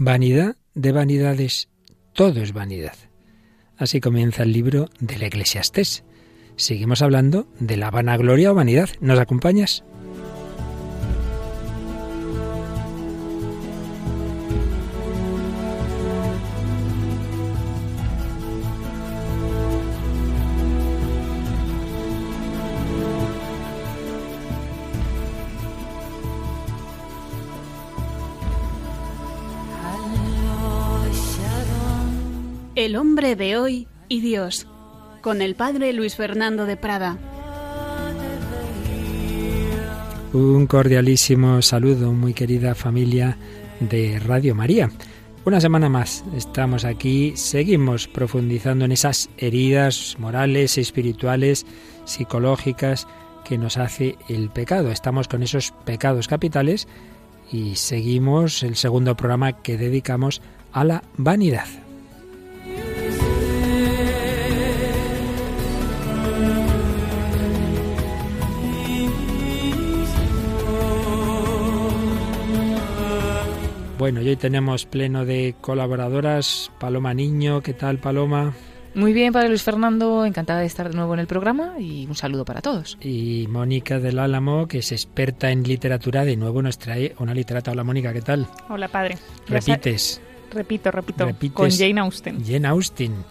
Vanidad de vanidades, todo es vanidad. Así comienza el libro del Eclesiastés. Seguimos hablando de la vanagloria o vanidad. ¿Nos acompañas? Hombre de hoy y Dios, con el padre Luis Fernando de Prada. Un cordialísimo saludo, muy querida familia de Radio María. Una semana más estamos aquí, seguimos profundizando en esas heridas morales, espirituales, psicológicas que nos hace el pecado. Estamos con esos pecados capitales y seguimos el segundo programa que dedicamos a la vanidad. Bueno, y hoy tenemos pleno de colaboradoras. Paloma Niño, ¿qué tal Paloma? Muy bien, Padre Luis Fernando, encantada de estar de nuevo en el programa y un saludo para todos. Y Mónica del Álamo, que es experta en literatura, de nuevo nos trae una literatura. Hola Mónica, ¿qué tal? Hola Padre. ¿Repites? Repito, repito. Con Jane Austen. Jane Austen.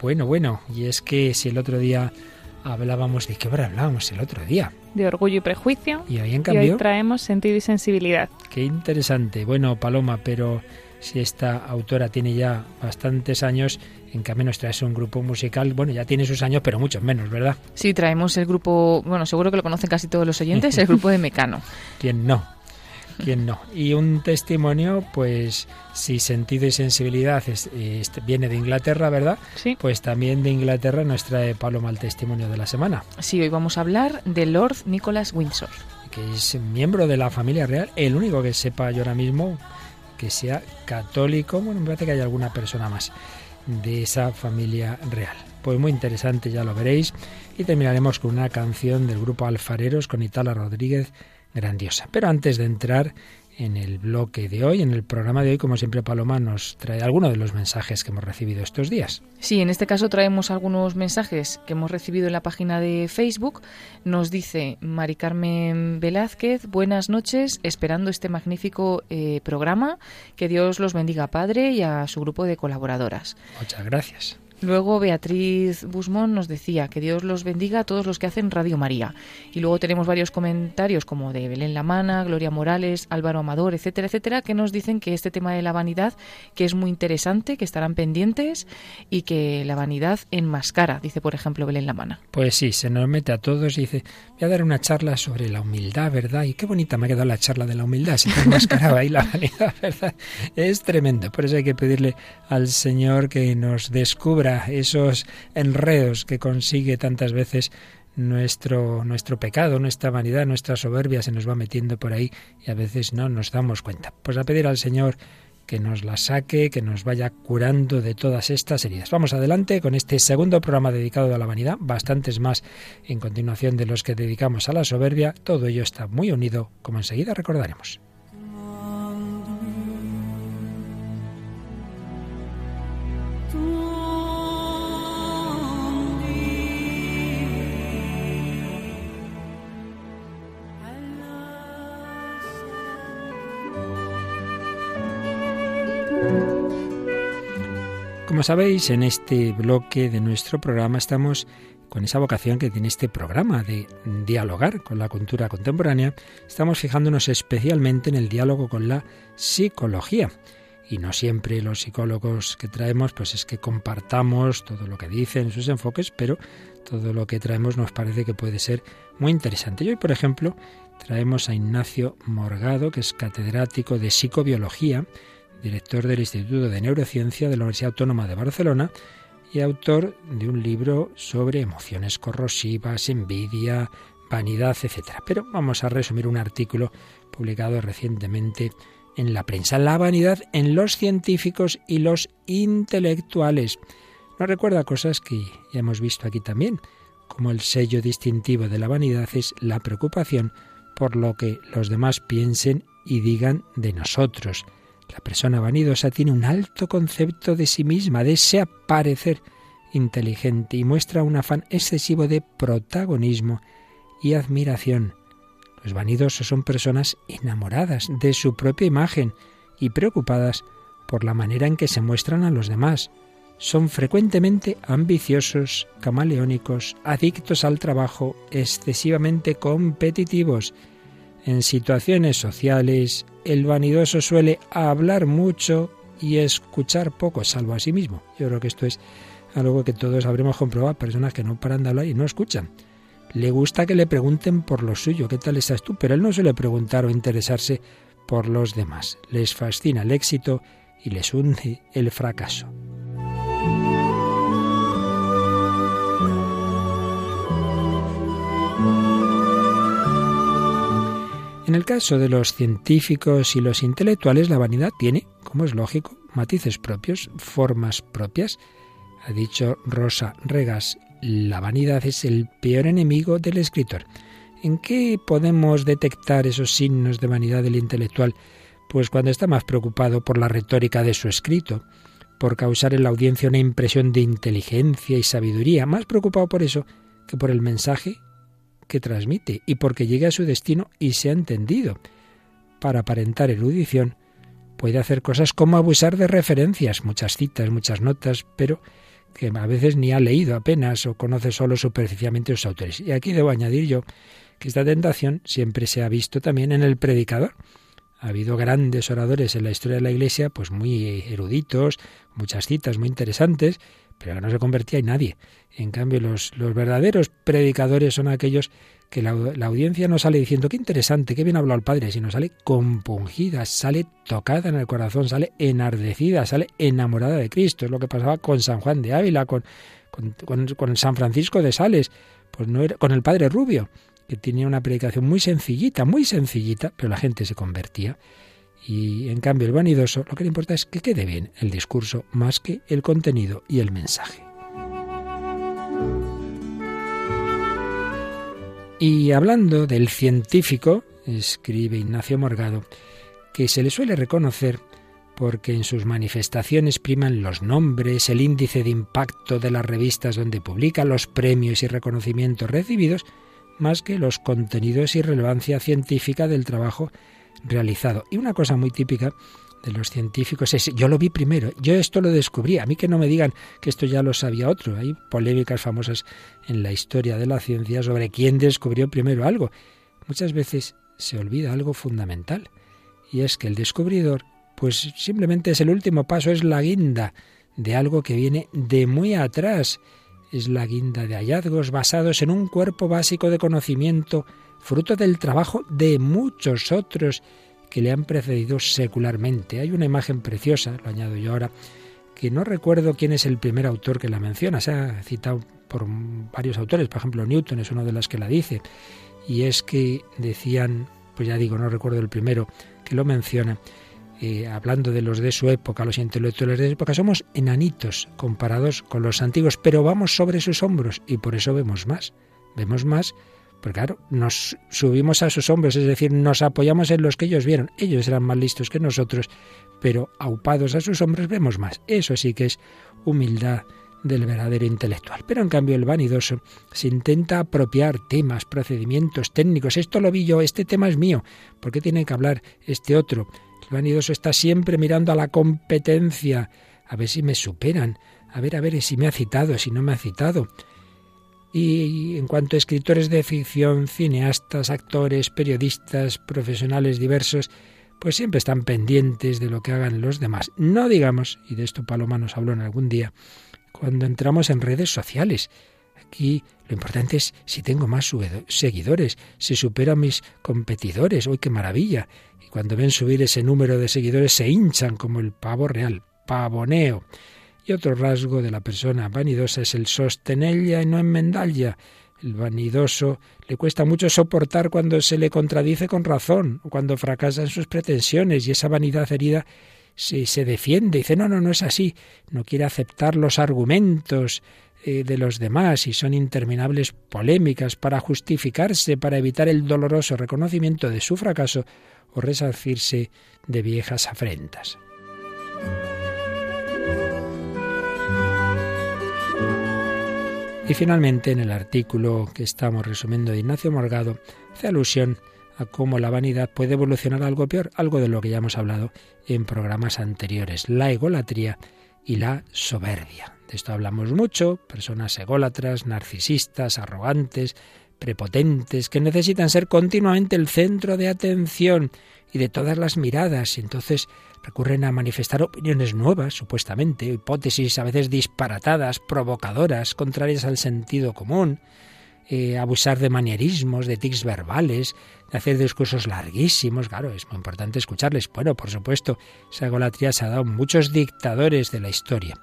Bueno, bueno, y es que si el otro día hablábamos de qué hora hablábamos el otro día. De orgullo y prejuicio. Y hoy en cambio. traemos sentido y sensibilidad. Qué interesante. Bueno, Paloma, pero si esta autora tiene ya bastantes años, en cambio nos traes un grupo musical, bueno, ya tiene sus años, pero muchos menos, ¿verdad? Sí, traemos el grupo, bueno, seguro que lo conocen casi todos los oyentes, el grupo de Mecano. ¿Quién no? ¿Quién no? Y un testimonio, pues si sentido y sensibilidad viene de Inglaterra, ¿verdad? Sí. Pues también de Inglaterra nos trae Paloma el testimonio de la semana. Sí, hoy vamos a hablar de Lord Nicholas Windsor. Que es miembro de la familia real, el único que sepa yo ahora mismo que sea católico. Bueno, me parece que hay alguna persona más de esa familia real. Pues muy interesante, ya lo veréis. Y terminaremos con una canción del grupo Alfareros con Itala Rodríguez grandiosa. Pero antes de entrar en el bloque de hoy, en el programa de hoy, como siempre Paloma nos trae algunos de los mensajes que hemos recibido estos días. Sí, en este caso traemos algunos mensajes que hemos recibido en la página de Facebook. Nos dice Mari Carmen Velázquez, buenas noches, esperando este magnífico eh, programa. Que Dios los bendiga, Padre, y a su grupo de colaboradoras. Muchas gracias. Luego Beatriz Busmón nos decía que Dios los bendiga a todos los que hacen Radio María. Y luego tenemos varios comentarios como de Belén Lamana, Gloria Morales, Álvaro Amador, etcétera, etcétera, que nos dicen que este tema de la vanidad que es muy interesante, que estarán pendientes y que la vanidad enmascara, dice por ejemplo Belén Lamana. Pues sí, se nos mete a todos y dice, voy a dar una charla sobre la humildad, ¿verdad? Y qué bonita me ha quedado la charla de la humildad, se enmascaraba ahí la vanidad, ¿verdad? Es tremendo, por eso hay que pedirle al Señor que nos descubra esos enredos que consigue tantas veces nuestro, nuestro pecado, nuestra vanidad, nuestra soberbia se nos va metiendo por ahí y a veces no nos damos cuenta. Pues a pedir al Señor que nos la saque, que nos vaya curando de todas estas heridas. Vamos adelante con este segundo programa dedicado a la vanidad, bastantes más en continuación de los que dedicamos a la soberbia. Todo ello está muy unido, como enseguida recordaremos. Como sabéis, en este bloque de nuestro programa estamos con esa vocación que tiene este programa de dialogar con la cultura contemporánea, estamos fijándonos especialmente en el diálogo con la psicología. Y no siempre los psicólogos que traemos, pues es que compartamos todo lo que dicen, sus enfoques, pero todo lo que traemos nos parece que puede ser muy interesante. Y hoy, por ejemplo, traemos a Ignacio Morgado, que es catedrático de psicobiología, director del Instituto de Neurociencia de la Universidad Autónoma de Barcelona y autor de un libro sobre emociones corrosivas, envidia, vanidad, etc. Pero vamos a resumir un artículo publicado recientemente en la prensa. La vanidad en los científicos y los intelectuales. Nos recuerda cosas que ya hemos visto aquí también, como el sello distintivo de la vanidad es la preocupación por lo que los demás piensen y digan de nosotros La persona vanidosa tiene un alto concepto de sí misma, desea parecer inteligente y muestra un afán excesivo de protagonismo y admiración. Los vanidosos son personas enamoradas de su propia imagen y preocupadas por la manera en que se muestran a los demás. Son frecuentemente ambiciosos, camaleónicos, adictos al trabajo, excesivamente competitivos. En situaciones sociales, el vanidoso suele hablar mucho y escuchar poco, salvo a sí mismo. Yo creo que esto es algo que todos habremos comprobado, personas que no paran de hablar y no escuchan. Le gusta que le pregunten por lo suyo, ¿qué tal estás tú? Pero él no suele preguntar o interesarse por los demás. Les fascina el éxito y les hunde el fracaso. En el caso de los científicos y los intelectuales, la vanidad tiene, como es lógico, matices propios, formas propias. Ha dicho Rosa Regas, la vanidad es el peor enemigo del escritor. ¿En qué podemos detectar esos signos de vanidad del intelectual? Pues cuando está más preocupado por la retórica de su escrito, por causar en la audiencia una impresión de inteligencia y sabiduría, más preocupado por eso que por el mensaje que transmite y porque llegue a su destino y sea entendido. Para aparentar erudición, puede hacer cosas como abusar de referencias, muchas citas, muchas notas, pero que a veces ni ha leído apenas o conoce solo superficialmente los autores. Y aquí debo añadir yo que esta tentación siempre se ha visto también en el predicador. Ha habido grandes oradores en la historia de la Iglesia, pues muy eruditos, muchas citas muy interesantes, pero no se convertía en nadie. En cambio, los, los verdaderos predicadores son aquellos que la, audiencia no sale diciendo qué interesante, qué bien ha hablado el Padre, sino sale compungida, sale tocada en el corazón, sale enardecida, sale enamorada de Cristo. Es lo que pasaba con San Juan de Ávila, con, con, con San Francisco de Sales, pues no era, con el Padre Rubio, que tenía una predicación muy sencillita, muy sencillita, pero la gente se convertía. Y en cambio el vanidoso lo que le importa es que quede bien el discurso más que el contenido y el mensaje. Y hablando del científico, escribe Ignacio Morgado, que se le suele reconocer porque en sus manifestaciones priman los nombres, el índice de impacto de las revistas donde publica, los premios y reconocimientos recibidos, más que los contenidos y relevancia científica del trabajo realizado. Y una cosa muy típica de los científicos es, yo lo vi primero, yo esto lo descubrí, a mí que no me digan que esto ya lo sabía otro. Hay polémicas famosas en la historia de la ciencia sobre quién descubrió primero algo. Muchas veces se olvida algo fundamental, y es que el descubridor, pues simplemente es el último paso, es la guinda de algo que viene de muy atrás, es la guinda de hallazgos basados en un cuerpo básico de conocimiento fruto del trabajo de muchos otros que le han precedido secularmente. Hay una imagen preciosa, lo añado yo ahora, que no recuerdo quién es el primer autor que la menciona, se ha citado por varios autores, por ejemplo Newton es uno de los que la dice, y es que decían, pues ya digo, no recuerdo el primero que lo menciona, eh, hablando de los de su época, los intelectuales de su época, somos enanitos comparados con los antiguos, pero vamos sobre sus hombros y por eso vemos más, vemos más porque claro, nos subimos a sus hombros, es decir, nos apoyamos en los que ellos vieron. Ellos eran más listos que nosotros, pero aupados a sus hombros vemos más. Eso sí que es humildad del verdadero intelectual. Pero en cambio el vanidoso se intenta apropiar temas, procedimientos técnicos. Esto lo vi yo, este tema es mío. ¿Por qué tiene que hablar este otro? El vanidoso está siempre mirando a la competencia, a ver si me superan, a ver, a ver si me ha citado, si no me ha citado. Y en cuanto a escritores de ficción, cineastas, actores, periodistas, profesionales diversos, pues siempre están pendientes de lo que hagan los demás. No digamos, y de esto Paloma nos habló en algún día, cuando entramos en redes sociales. Aquí lo importante es si tengo más seguidores, si supero a mis competidores, ¡uy, qué maravilla! Y cuando ven subir ese número de seguidores se hinchan como el pavo real, pavoneo. Y otro rasgo de la persona vanidosa es el sostenella y no enmendalla. El vanidoso le cuesta mucho soportar cuando se le contradice con razón, o cuando fracasa en sus pretensiones, y esa vanidad herida se, se defiende, dice, no, no, no es así, no quiere aceptar los argumentos eh, de los demás y son interminables polémicas para justificarse, para evitar el doloroso reconocimiento de su fracaso o resarcirse de viejas afrentas. Y finalmente, en el artículo que estamos resumiendo de Ignacio Morgado, hace alusión a cómo la vanidad puede evolucionar a algo peor, algo de lo que ya hemos hablado en programas anteriores, la egolatría y la soberbia. De esto hablamos mucho, personas ególatras, narcisistas, arrogantes, prepotentes, que necesitan ser continuamente el centro de atención y de todas las miradas, entonces recurren a manifestar opiniones nuevas, supuestamente, hipótesis a veces disparatadas, provocadoras, contrarias al sentido común, eh, abusar de manierismos, de tics verbales, de hacer discursos larguísimos. Claro, es muy importante escucharles. Bueno, por supuesto, esa egolatría se ha dado muchos dictadores de la historia.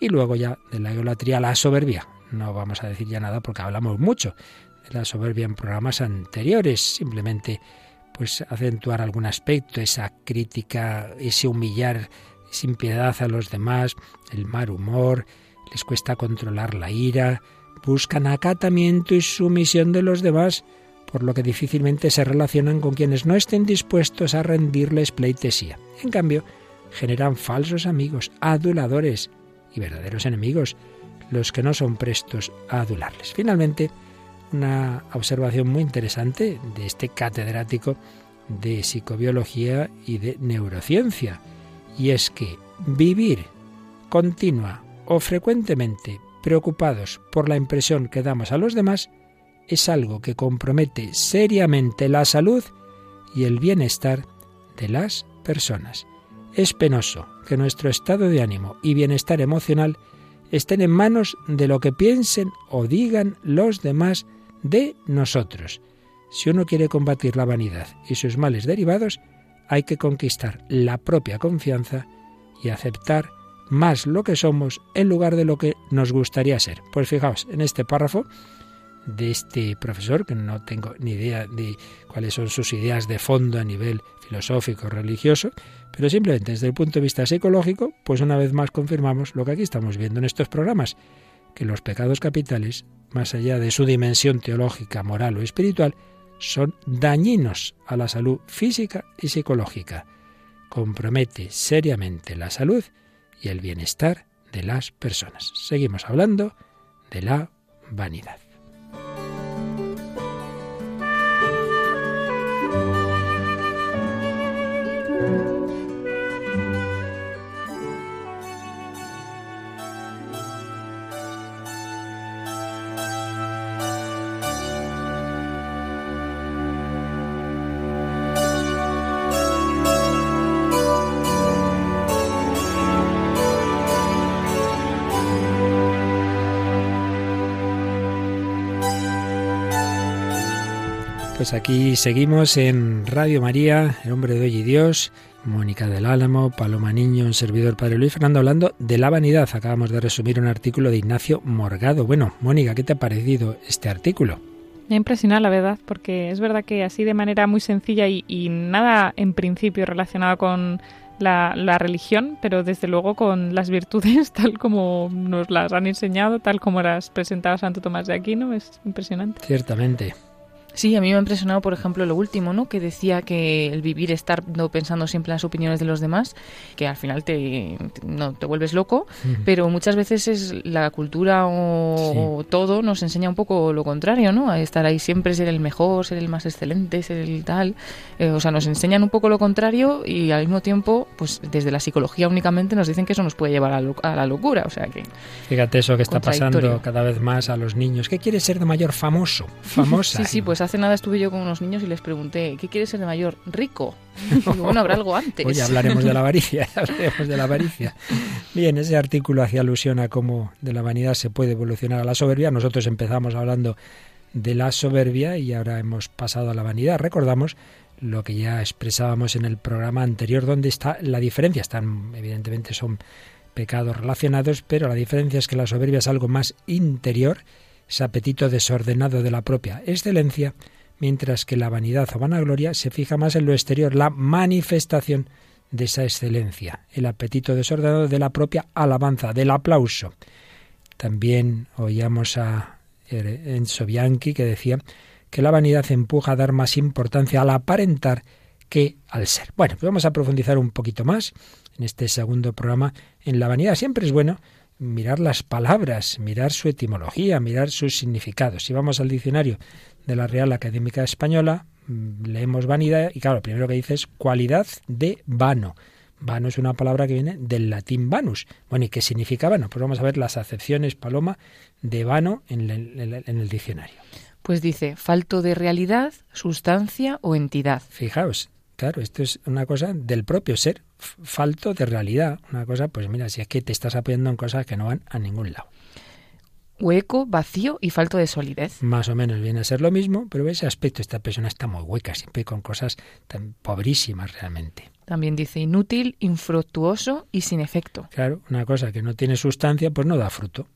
Y luego ya de la egolatría la soberbia. No vamos a decir ya nada porque hablamos mucho de la soberbia en programas anteriores. Simplemente pues acentuar algún aspecto, esa crítica, ese humillar sin piedad a los demás, el mal humor, les cuesta controlar la ira, buscan acatamiento y sumisión de los demás, por lo que difícilmente se relacionan con quienes no estén dispuestos a rendirles pleitesía. En cambio, generan falsos amigos, aduladores y verdaderos enemigos, los que no son prestos a adularles. Finalmente, una observación muy interesante de este catedrático de psicobiología y de neurociencia, y es que vivir continua o frecuentemente preocupados por la impresión que damos a los demás es algo que compromete seriamente la salud y el bienestar de las personas. Es penoso que nuestro estado de ánimo y bienestar emocional estén en manos de lo que piensen o digan los demás de nosotros. Si uno quiere combatir la vanidad y sus males derivados, hay que conquistar la propia confianza y aceptar más lo que somos en lugar de lo que nos gustaría ser. Pues fijaos, en este párrafo de este profesor, que no tengo ni idea de cuáles son sus ideas de fondo a nivel filosófico, religioso, pero simplemente desde el punto de vista psicológico, pues una vez más confirmamos lo que aquí estamos viendo en estos programas, que los pecados capitales, más allá de su dimensión teológica, moral o espiritual, son dañinos a la salud física y psicológica. Compromete seriamente la salud y el bienestar de las personas. Seguimos hablando de la vanidad. Pues aquí seguimos en Radio María, el hombre de hoy y Dios, Mónica del Álamo, Paloma Niño, un servidor Padre Luis Fernando, hablando de la vanidad. Acabamos de resumir un artículo de Ignacio Morgado. Bueno, Mónica, ¿qué te ha parecido este artículo? Me ha impresionado, la verdad, porque es verdad que así de manera muy sencilla y, y nada en principio relacionado con la, la, religión, pero desde luego con las virtudes tal como nos las han enseñado, tal como las presentaba Santo Tomás de Aquino, es impresionante. Ciertamente. Sí, a mí me ha impresionado, por ejemplo, lo último, ¿no? Que decía que el vivir, estar no pensando siempre en las opiniones de los demás, que al final te, no, te vuelves loco, pero muchas veces es la cultura o, todo nos enseña un poco lo contrario, ¿no? A estar ahí siempre, ser el mejor, ser el más excelente, ser el tal. Eh, o sea, nos enseñan un poco lo contrario y al mismo tiempo, pues desde la psicología únicamente nos dicen que eso nos puede llevar a, la locura. O sea que. Fíjate eso que está pasando cada vez más a los niños. ¿Qué quiere ser de mayor famoso? Famosa. sí, sí, pues hace nada estuve yo con unos niños y les pregunté, ¿qué quieres ser de mayor? Rico. bueno, habrá algo antes. Oye, hablaremos de la avaricia, hablaremos de la avaricia. Bien, ese artículo hacía alusión a cómo de la vanidad se puede evolucionar a la soberbia. Nosotros empezamos hablando de la soberbia y ahora hemos pasado a la vanidad. Recordamos lo que ya expresábamos en el programa anterior, donde está la diferencia. Están, evidentemente, son pecados relacionados, pero la diferencia es que la soberbia es algo más interior ese apetito desordenado de la propia excelencia, mientras que la vanidad o vanagloria se fija más en lo exterior, la manifestación de esa excelencia, el apetito desordenado de la propia alabanza, del aplauso. También oíamos a Enzo Bianchi que decía que la vanidad empuja a dar más importancia al aparentar que al ser. Bueno, pues vamos a profundizar un poquito más en este segundo programa en la vanidad. Siempre es bueno mirar las palabras, mirar su etimología, mirar sus significados. Si vamos al diccionario de la Real Académica Española, mm, leemos vanidad y claro, lo primero que dice es cualidad de vano. Vano es una palabra que viene del latín vanus. Bueno, ¿y qué significa vano? Pues vamos a ver las acepciones, Paloma, de vano en el, en el diccionario. Pues dice, falto de realidad, sustancia o entidad. Fijaos, Claro, esto es una cosa del propio ser, falto de realidad. Una cosa, pues mira, si es que te estás apoyando en cosas que no van a ningún lado. Hueco, vacío y falto de solidez. Más o menos viene a ser lo mismo, pero ese aspecto, esta persona está muy hueca, siempre con cosas tan pobrísimas realmente. También dice inútil, infructuoso y sin efecto. Claro, una cosa que no tiene sustancia, pues no da fruto.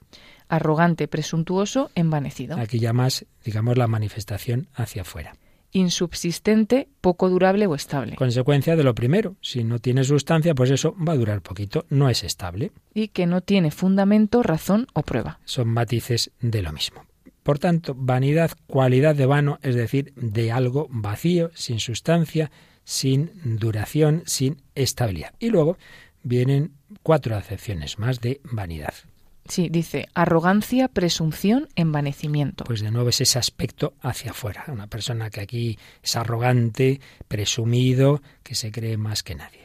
Arrogante, presuntuoso, envanecido. Aquí ya más, digamos, la manifestación hacia afuera insubsistente, poco durable o estable. Consecuencia de lo primero, si no tiene sustancia, pues eso va a durar poquito, no es estable. Y que no tiene fundamento, razón o prueba. Son matices de lo mismo. Por tanto, vanidad, cualidad de vano, es decir, de algo vacío, sin sustancia, sin duración, sin estabilidad. Y luego vienen cuatro acepciones más de vanidad. Sí, dice arrogancia, presunción, envanecimiento. Pues de nuevo es ese aspecto hacia afuera. Una persona que aquí es arrogante, presumido, que se cree más que nadie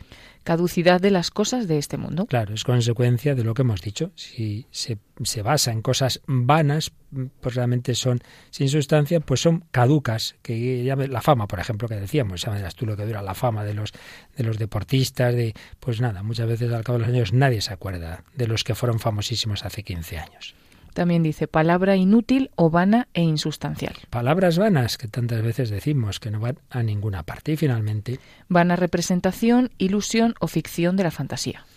caducidad de las cosas de este mundo. Claro, es consecuencia de lo que hemos dicho. Si se, se, basa en cosas vanas, pues realmente son sin sustancia, pues son caducas. Que la fama, por ejemplo, que decíamos, sabes tú lo que dura la fama de los de los deportistas, de pues nada, muchas veces al cabo de los años nadie se acuerda de los que fueron famosísimos hace 15 años. También dice palabra inútil o vana e insustancial. Palabras vanas que tantas veces decimos que no van a ninguna parte. Y finalmente. Vana representación, ilusión o ficción de la fantasía.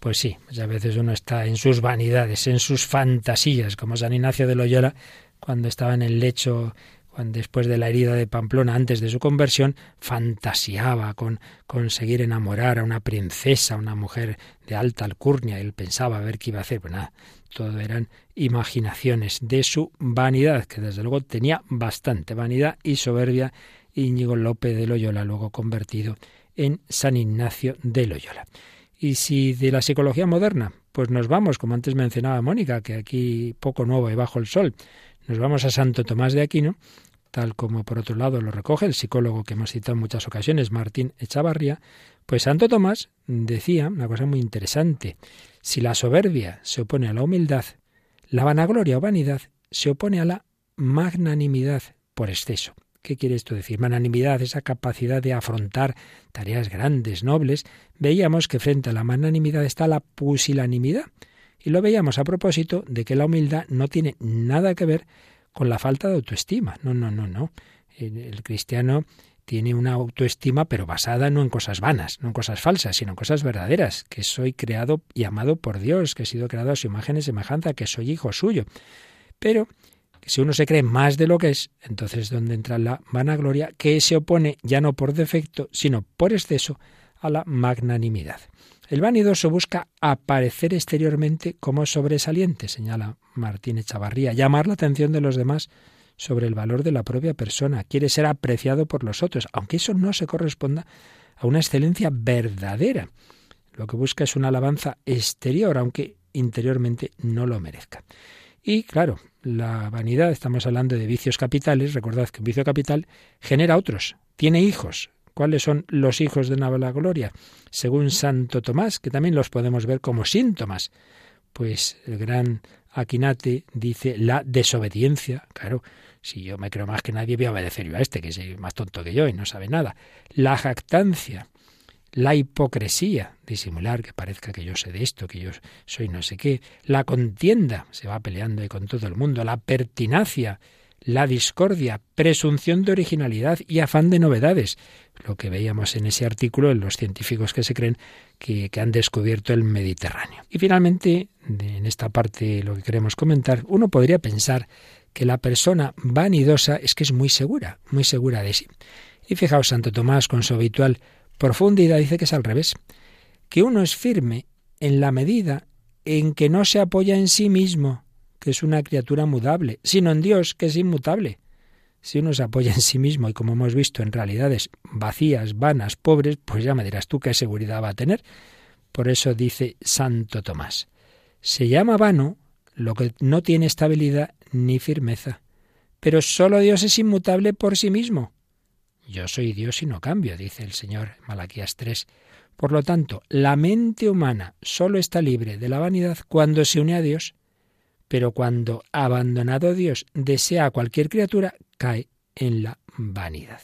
Pues sí, muchas veces uno está en sus vanidades, en sus fantasías, como San Ignacio de Loyola, cuando estaba en el lecho después de la herida de Pamplona, antes de su conversión, fantaseaba con conseguir enamorar a una princesa, una mujer de alta alcurnia. Él pensaba a ver qué iba a hacer. Pues nada, todo eran imaginaciones de su vanidad, que desde luego tenía bastante vanidad y soberbia. Íñigo López de Loyola, luego convertido en San Ignacio de Loyola. Y si de la psicología moderna, pues nos vamos, como antes mencionaba Mónica, que aquí poco nuevo y bajo el sol, nos vamos a Santo Tomás de Aquino, tal como por otro lado lo recoge el psicólogo que hemos citado en muchas ocasiones, Martín Echavarría, pues Santo Tomás decía una cosa muy interesante. Si la soberbia se opone a la humildad, la vanagloria o vanidad se opone a la magnanimidad por exceso. ¿Qué quiere esto decir? Magnanimidad, esa capacidad de afrontar tareas grandes, nobles. Veíamos que frente a la magnanimidad está la pusilanimidad. Y lo veíamos a propósito de que la humildad no tiene nada que ver con la falta de autoestima. No, no, no, no. El, cristiano tiene una autoestima, pero basada no en cosas vanas, no en cosas falsas, sino en cosas verdaderas, que soy creado y amado por Dios, que he sido creado a su imagen y semejanza, que soy hijo suyo. Pero si uno se cree más de lo que es, entonces es donde entra la vanagloria, que se opone ya no por defecto, sino por exceso a la magnanimidad. El vanidoso busca aparecer exteriormente como sobresaliente, señala Martín Echavarría, llamar la atención de los demás sobre el valor de la propia persona, quiere ser apreciado por los otros, aunque eso no se corresponda a una excelencia verdadera. Lo que busca es una alabanza exterior, aunque interiormente no lo merezca. Y claro, la vanidad, estamos hablando de vicios capitales, recordad que un vicio capital genera otros, tiene hijos. ¿Cuáles son los hijos de la gloria? Según Santo Tomás, que también los podemos ver como síntomas. Pues el gran Aquinate dice la desobediencia, claro, si yo me creo más que nadie, voy a obedecer yo a este, que es más tonto que yo y no sabe nada. La jactancia, la hipocresía, disimular que parezca que yo sé de esto, que yo soy no sé qué. La contienda, se va peleando con todo el mundo. La pertinacia, la discordia, presunción de originalidad y afán de novedades. Lo que veíamos en ese artículo en los científicos que se creen que, han descubierto el Mediterráneo. Y finalmente, en esta parte lo que queremos comentar, uno podría pensar que la persona vanidosa es que es muy segura, muy segura de sí. Y fijaos, Santo Tomás, con su habitual profundidad, dice que es al revés, que uno es firme en la medida en que no se apoya en sí mismo, que es una criatura mudable, sino en Dios, que es inmutable. Si uno se apoya en sí mismo y como hemos visto en realidades vacías, vanas, pobres, pues ya me dirás tú qué seguridad va a tener. Por eso dice Santo Tomás, se llama vano lo que no tiene estabilidad ni firmeza, pero solo Dios es inmutable por sí mismo. Yo soy Dios y no cambio, dice el Señor Malaquías 3. Por lo tanto, la mente humana solo está libre de la vanidad cuando se une a Dios, pero cuando, abandonado Dios, desea a cualquier criatura, cae en la vanidad.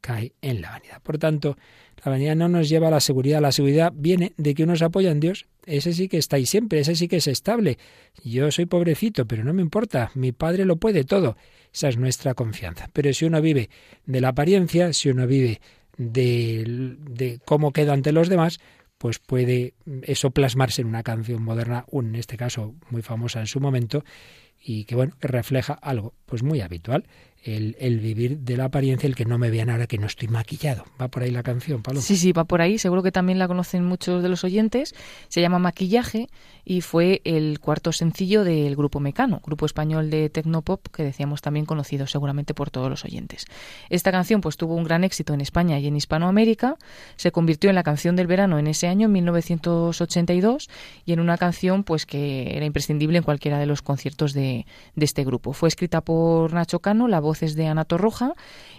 Cae en la vanidad. Por tanto, la vanidad no nos lleva a la seguridad. La seguridad viene de que uno se apoya en Dios. Ese sí que está ahí siempre, ese sí que es estable. Yo soy pobrecito, pero no me importa. Mi Padre lo puede todo. Esa es nuestra confianza. Pero si uno vive de la apariencia, si uno vive de, de cómo queda ante los demás, pues puede eso plasmarse en una canción moderna, en este caso muy famosa en su momento, y que bueno, refleja algo pues muy habitual el, vivir de la apariencia, el que no me vean ahora que no estoy maquillado. Va por ahí la canción, Pablo. Sí, sí, va por ahí. Seguro que también la conocen muchos de los oyentes. Se llama Maquillaje y fue el cuarto sencillo del grupo Mecano, grupo español de Tecnopop que decíamos también conocido seguramente por todos los oyentes. Esta canción pues tuvo un gran éxito en España y en Hispanoamérica. Se convirtió en la canción del verano en ese año, en 1982, y en una canción pues que era imprescindible en cualquiera de los conciertos de, de este grupo. Fue escrita por Nacho Cano, la voz de Ana Torroja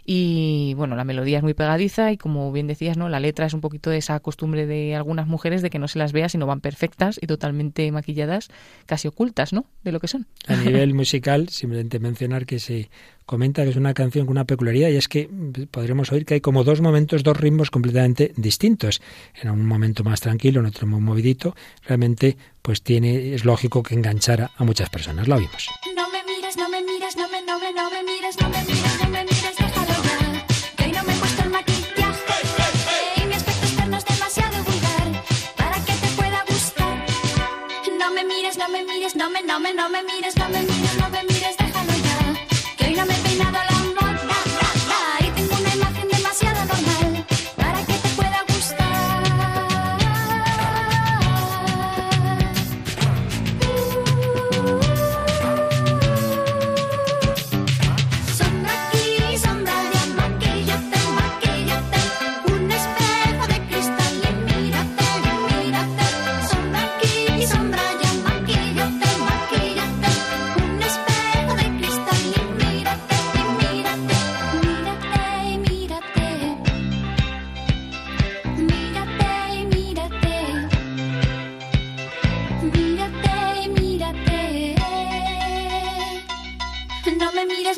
y bueno, la melodía es muy pegadiza y como bien decías, ¿no? La letra es un poquito de esa costumbre de algunas mujeres de que no se las vea, sino van perfectas y totalmente maquilladas, casi ocultas, ¿no? De lo que son. A nivel musical, simplemente mencionar que se comenta que es una canción con una peculiaridad y es que podremos oír que hay como dos momentos, dos ritmos completamente distintos. En un momento más tranquilo, en otro más movidito. Realmente, pues tiene, es lógico que enganchara a muchas personas. La oímos. No me no me mires, no me, no me, no me mires, no me mires, no me mires, déjalo ya. Que hoy no me he el maquillaje y mi aspecto externo es demasiado vulgar para que te pueda gustar. No me mires, no me mires, no me, no me, no me mires, no me mires,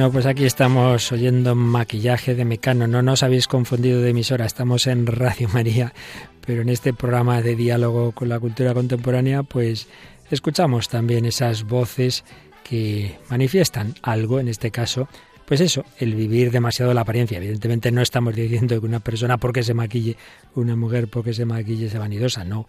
Bueno, pues aquí estamos oyendo maquillaje de Mecano. No nos habéis confundido de emisora, estamos en Radio María, pero en este programa de diálogo con la cultura contemporánea, pues escuchamos también esas voces que manifiestan algo, en este caso, pues eso, el vivir demasiado la apariencia. Evidentemente no estamos diciendo que una persona porque se maquille, una mujer porque se maquille sea vanidosa, no.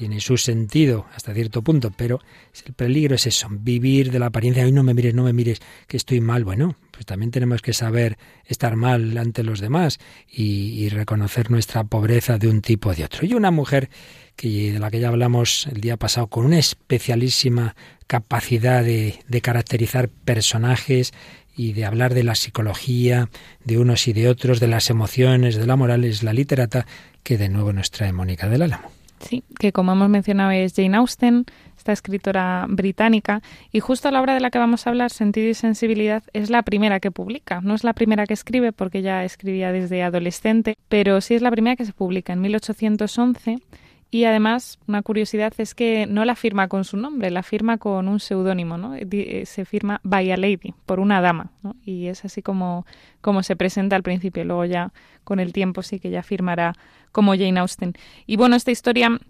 Tiene su sentido hasta cierto punto, pero el peligro es eso, vivir de la apariencia. Hoy no me mires, no me mires, que estoy mal. Bueno, pues también tenemos que saber estar mal ante los demás y, y reconocer nuestra pobreza de un tipo o de otro. Y una mujer que, de la que ya hablamos el día pasado, con una especialísima capacidad de, de caracterizar personajes y de hablar de la psicología de unos y de otros, de las emociones, de la moral, es la literata que de nuevo nos trae Mónica del Álamo. Sí, que como hemos mencionado es Jane Austen, esta escritora británica. Y justo la obra de la que vamos a hablar, Sentido y Sensibilidad, es la primera que publica. No es la primera que escribe porque ya escribía desde adolescente, pero sí es la primera que se publica en 1811 y además, una curiosidad es que no la firma con su nombre, la firma con un seudónimo, ¿no? Eh, se firma by a lady, por una dama, ¿no? Y es así como, como se presenta al principio. Luego ya, con el tiempo, sí que ya firmará como Jane Austen. Y bueno, esta historia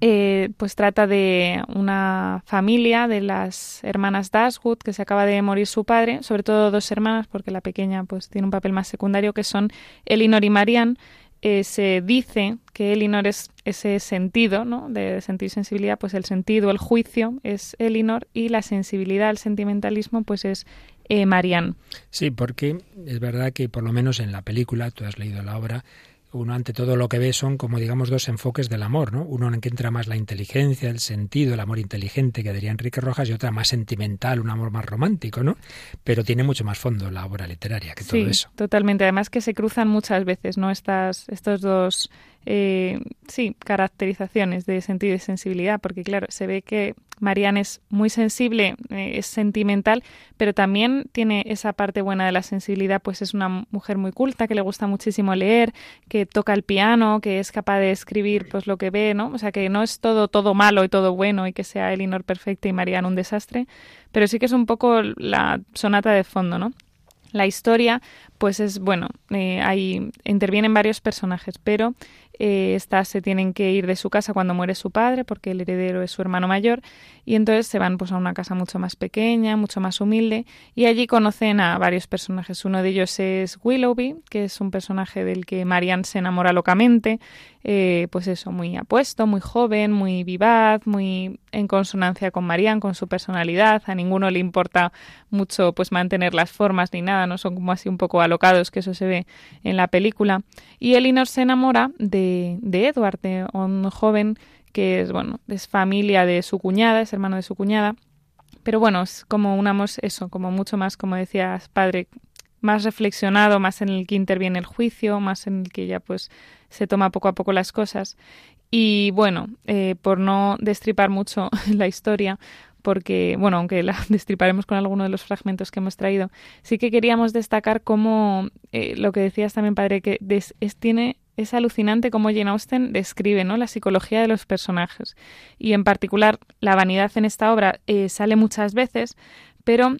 eh, pues trata de una familia de las hermanas Dashwood que se acaba de morir su padre, sobre todo dos hermanas porque la pequeña pues tiene un papel más secundario que son Elinor y Marianne eh, se dice que Elinor es ese sentido, ¿no? De sentido y sensibilidad, pues el sentido, el juicio es Elinor y la sensibilidad, el sentimentalismo, pues es eh, Marianne. Sí, porque es verdad que por lo menos en la película, tú has leído la obra, uno ante todo lo que ve son como digamos dos enfoques del amor, ¿no? Uno en el que entra más la inteligencia, el sentido, el amor inteligente que diría Enrique Rojas y otra más sentimental, un amor más romántico, ¿no? Pero tiene mucho más fondo la obra literaria que todo eso. Totalmente, además que se cruzan muchas veces, ¿no? Estas, estos dos eh, sí, caracterizaciones de sentido y sensibilidad, porque claro, se ve que Marianne es muy sensible, eh, es sentimental, pero también tiene esa parte buena de la sensibilidad, pues es una mujer muy culta, que le gusta muchísimo leer, que toca el piano, que es capaz de escribir pues lo que ve, ¿no? O sea, que no es todo todo malo y todo bueno y que sea Elinor perfecta y Marianne un desastre, pero sí que es un poco la sonata de fondo, ¿no? La historia, pues es bueno, eh, ahí intervienen varios personajes, pero eh, estas se tienen que ir de su casa cuando muere su padre, porque el heredero es su hermano mayor, y entonces se van pues a una casa mucho más pequeña, mucho más humilde, y allí conocen a varios personajes. Uno de ellos es Willoughby, que es un personaje del que Marianne se enamora locamente, eh, pues eso, muy apuesto, muy joven, muy vivaz, muy en consonancia con Marianne, con su personalidad. A ninguno le importa mucho pues mantener las formas ni nada, no son como así un poco alocados, que eso se ve en la película. Y Elinor se enamora de de, Edward, un joven que es, bueno, es familia de su cuñada, es hermano de su cuñada, pero bueno, es como un amor, eso, como mucho más, como decías, padre, más reflexionado, más en el que interviene el juicio, más en el que ya pues se toma poco a poco las cosas. Y bueno, eh, por no destripar mucho la historia, porque, bueno, aunque la destriparemos con alguno de los fragmentos que hemos traído, sí que queríamos destacar cómo eh, lo que decías también, padre, que es, tiene es alucinante cómo Jane Austen describe ¿no? la psicología de los personajes. Y en particular, la vanidad en esta obra eh, sale muchas veces, pero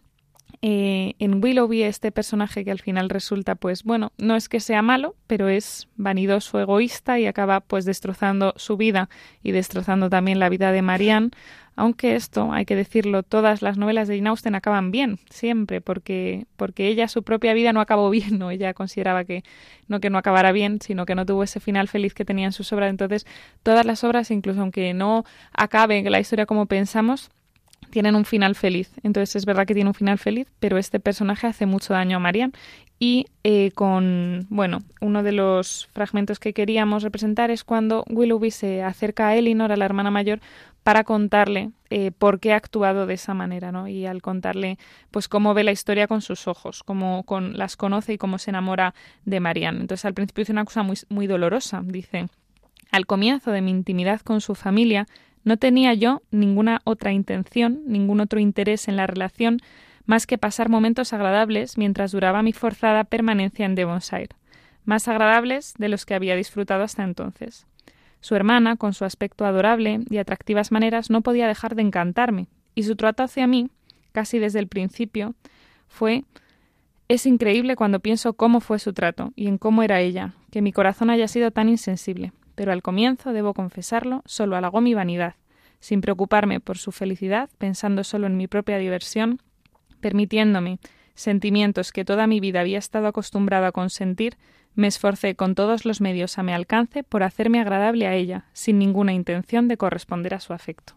eh, en Willoughby este personaje que al final resulta, pues bueno, no es que sea malo, pero es vanidoso, egoísta y acaba pues destrozando su vida y destrozando también la vida de Marianne aunque esto, hay que decirlo, todas las novelas de Jane Austen acaban bien, siempre, porque, porque ella su propia vida no acabó bien, ¿no? Ella consideraba que no que no acabara bien, sino que no tuvo ese final feliz que tenía en sus obras. Entonces, todas las obras, incluso aunque no acaben la historia como pensamos, tienen un final feliz. Entonces es verdad que tiene un final feliz, pero este personaje hace mucho daño a Marianne. Y eh, con, bueno, uno de los fragmentos que queríamos representar es cuando Willoughby se acerca a Elinor, a la hermana mayor, para contarle eh, por qué ha actuado de esa manera, ¿no? Y al contarle, pues, cómo ve la historia con sus ojos, cómo con, las conoce y cómo se enamora de Marianne. Entonces, al principio dice una cosa muy, muy dolorosa. Dice, al comienzo de mi intimidad con su familia, no tenía yo ninguna otra intención, ningún otro interés en la relación, más que pasar momentos agradables mientras duraba mi forzada permanencia en Devonshire, más agradables de los que había disfrutado hasta entonces. Su hermana, con su aspecto adorable y atractivas maneras, no podía dejar de encantarme, y su trato hacia mí, casi desde el principio, fue es increíble cuando pienso cómo fue su trato y en cómo era ella, que mi corazón haya sido tan insensible, pero al comienzo, debo confesarlo, solo halagó mi vanidad, sin preocuparme por su felicidad, pensando solo en mi propia diversión, permitiéndome sentimientos que toda mi vida había estado acostumbrado a consentir, me esforcé con todos los medios a mi alcance por hacerme agradable a ella, sin ninguna intención de corresponder a su afecto.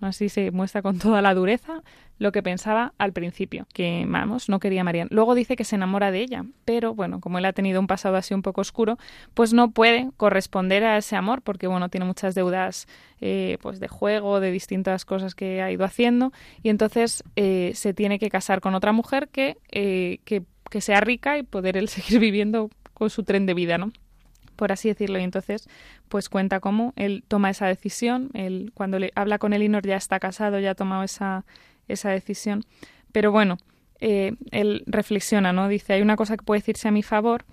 Así se muestra con toda la dureza lo que pensaba al principio, que vamos, no quería a Marianne. Luego dice que se enamora de ella, pero bueno, como él ha tenido un pasado así un poco oscuro, pues no puede corresponder a ese amor, porque bueno, tiene muchas deudas eh, pues de juego, de distintas cosas que ha ido haciendo, y entonces eh, se tiene que casar con otra mujer que, eh, que, que sea rica y poder él seguir viviendo con su tren de vida, ¿no? por así decirlo. Y entonces, pues cuenta cómo él toma esa decisión. Él, cuando le habla con Elinor ya está casado, ya ha tomado esa, esa decisión. Pero bueno, eh, él reflexiona, ¿no? Dice, hay una cosa que puede decirse a mi favor,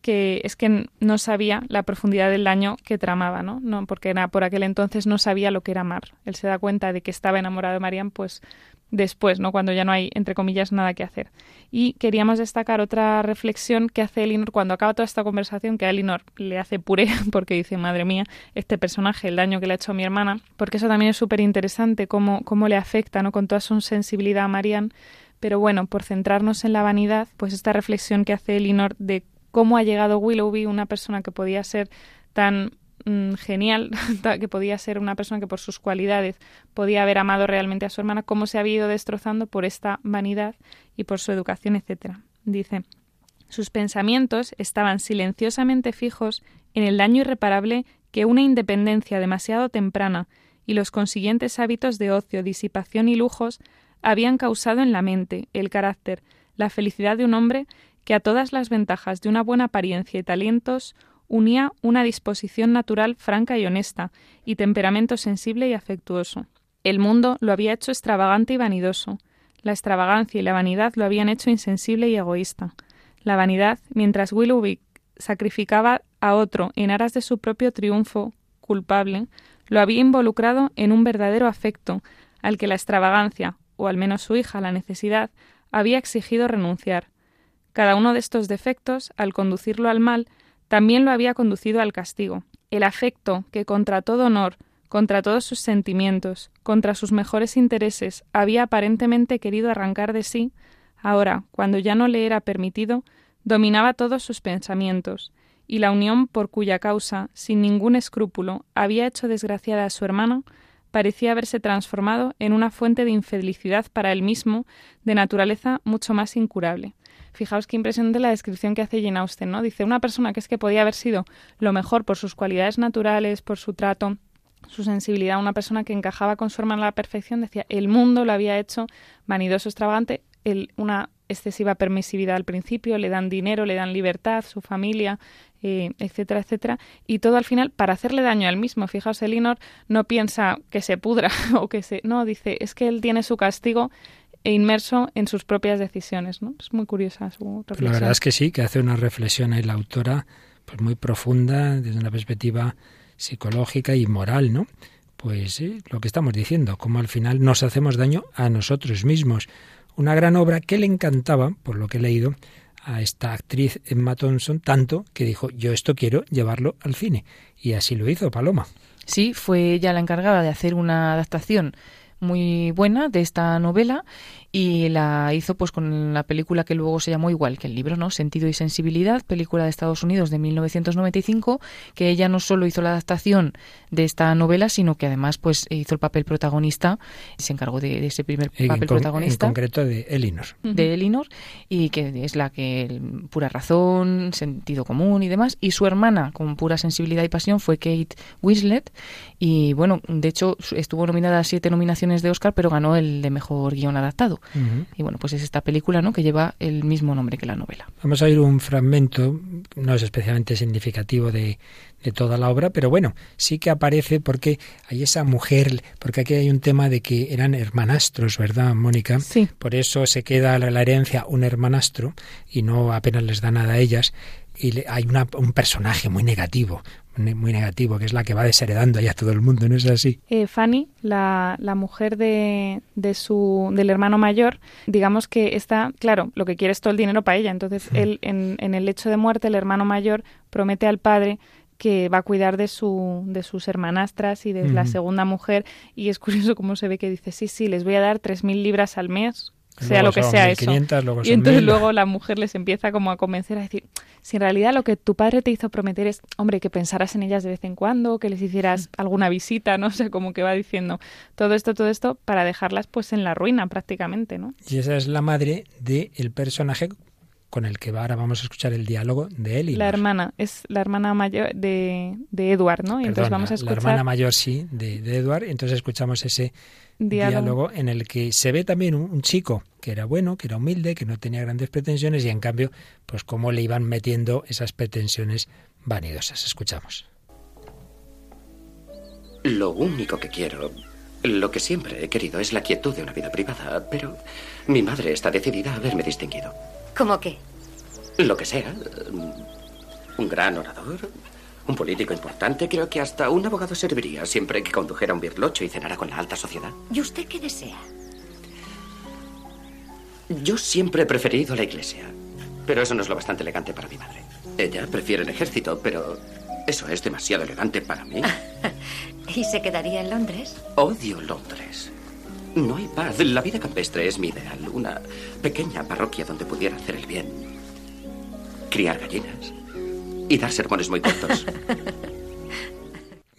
que es que no sabía la profundidad del daño que tramaba, ¿no? no porque era, por aquel entonces no sabía lo que era amar. Él se da cuenta de que estaba enamorado de Marian, pues después, ¿no? Cuando ya no hay, entre comillas, nada que hacer. Y queríamos destacar otra reflexión que hace Elinor cuando acaba toda esta conversación, que a Elinor le hace puré, porque dice, madre mía, este personaje, el daño que le ha hecho a mi hermana, porque eso también es súper interesante, cómo, cómo le afecta, ¿no? Con toda su sensibilidad a Marian. Pero bueno, por centrarnos en la vanidad, pues esta reflexión que hace Elinor de cómo ha llegado Willoughby, una persona que podía ser tan mm, genial, que podía ser una persona que por sus cualidades podía haber amado realmente a su hermana, cómo se había ido destrozando por esta vanidad y por su educación, etcétera. Dice, sus pensamientos estaban silenciosamente fijos en el daño irreparable que una independencia demasiado temprana y los consiguientes hábitos de ocio, disipación y lujos habían causado en la mente, el carácter, la felicidad de un hombre que a todas las ventajas de una buena apariencia y talentos unía una disposición natural franca y honesta, y temperamento sensible y afectuoso. El mundo lo había hecho extravagante y vanidoso. La extravagancia y la vanidad lo habían hecho insensible y egoísta. La vanidad, mientras Willoughby sacrificaba a otro en aras de su propio triunfo culpable, lo había involucrado en un verdadero afecto, al que la extravagancia, o al menos su hija la necesidad, había exigido renunciar. Cada uno de estos defectos, al conducirlo al mal, también lo había conducido al castigo. El afecto que contra todo honor, contra todos sus sentimientos, contra sus mejores intereses, había aparentemente querido arrancar de sí, ahora, cuando ya no le era permitido, dominaba todos sus pensamientos, y la unión por cuya causa, sin ningún escrúpulo, había hecho desgraciada a su hermana, parecía haberse transformado en una fuente de infelicidad para él mismo, de naturaleza mucho más incurable. Fijaos qué impresionante la descripción que hace Jane Austen, ¿no? Dice, una persona que es que podía haber sido lo mejor por sus cualidades naturales, por su trato, su sensibilidad, una persona que encajaba con su hermana a la perfección, decía, el mundo lo había hecho vanidoso, extravagante, una excesiva permisividad al principio, le dan dinero, le dan libertad, su familia, eh, etcétera, etcétera, y todo al final para hacerle daño al mismo. Fijaos, Elinor no piensa que se pudra o que se... No, dice, es que él tiene su castigo e inmerso en sus propias decisiones. ¿no? Es muy curiosa su reflexión. La verdad es que sí, que hace una reflexión ahí la autora pues muy profunda desde una perspectiva psicológica y moral, ¿no? Pues lo que estamos diciendo, cómo al final nos hacemos daño a nosotros mismos. Una gran obra que le encantaba, por lo que he leído, a esta actriz Emma Thompson, tanto que dijo, yo esto quiero llevarlo al cine. Y así lo hizo Paloma. Sí, fue ella la encargada de hacer una adaptación muy buena de esta novela y la hizo pues con la película que luego se llamó igual que el libro, ¿no? Sentido y sensibilidad, película de Estados Unidos de 1995, que ella no solo hizo la adaptación de esta novela, sino que además pues hizo el papel protagonista, se encargó de, ese primer papel protagonista. En concreto de Elinor. De Elinor y que es la que pura razón, sentido común y demás y su hermana con pura sensibilidad y pasión fue Kate Winslet y bueno, de hecho estuvo nominada a siete nominaciones de Oscar, pero ganó el de mejor guion adaptado. Y bueno, pues es esta película ¿no? que lleva el mismo nombre que la novela. Vamos a ir un fragmento, no es especialmente significativo de, de toda la obra, pero bueno, sí que aparece porque hay esa mujer, porque aquí hay un tema de que eran hermanastros, ¿verdad, Mónica? Sí. Por eso se queda la herencia un hermanastro y no apenas les da nada a ellas y hay una, un personaje muy negativo, muy negativo, que es la que va desheredando ya a todo el mundo, ¿no es así? Eh, Fanny, la, la mujer de, de, su, del hermano mayor, digamos que está, claro, lo que quiere es todo el dinero para ella. Entonces, él, en, en el lecho de muerte, el hermano mayor promete al padre que va a cuidar de, su, de sus hermanastras y de la segunda mujer. Y es curioso cómo se ve que dice, sí, sí, les voy a dar 3.000 libras al mes sea lo que sea eso. y entonces luego la mujer les empieza como a convencer a decir, si en realidad lo que tu padre te hizo prometer es, hombre, que pensaras en ellas de vez en cuando, que les hicieras alguna visita, no sé, como que va diciendo todo esto, todo esto para dejarlas pues en la ruina prácticamente, ¿no? Y esa es la madre del el personaje con el que ahora vamos a escuchar el diálogo de él. La hermana, es la hermana mayor de, de Edward, ¿no? Y entonces vamos a escuchar... La hermana mayor, sí, de, de Edward. Entonces escuchamos ese diálogo. en el que se ve también un, chico que era bueno, que era humilde, que no tenía grandes pretensiones y en cambio, pues cómo le iban metiendo esas pretensiones vanidosas. Escuchamos. Lo único que quiero, lo que siempre he querido es la quietud de una vida privada, pero mi madre está decidida a verme distinguido. ¿Cómo qué? Lo que sea, un gran orador, un político importante, creo que hasta un abogado serviría siempre que condujera un birlocho y cenara con la alta sociedad. ¿Y usted qué desea? Yo siempre he preferido la iglesia, pero eso no es lo bastante elegante para mi madre. Ella prefiere el ejército, pero eso es demasiado elegante para mí. ¿Y se quedaría en Londres? Odio Londres. No hay paz. La vida campestre es mi ideal. Una pequeña parroquia donde pudiera hacer el bien. Criar gallinas. Y dar sermones muy cortos.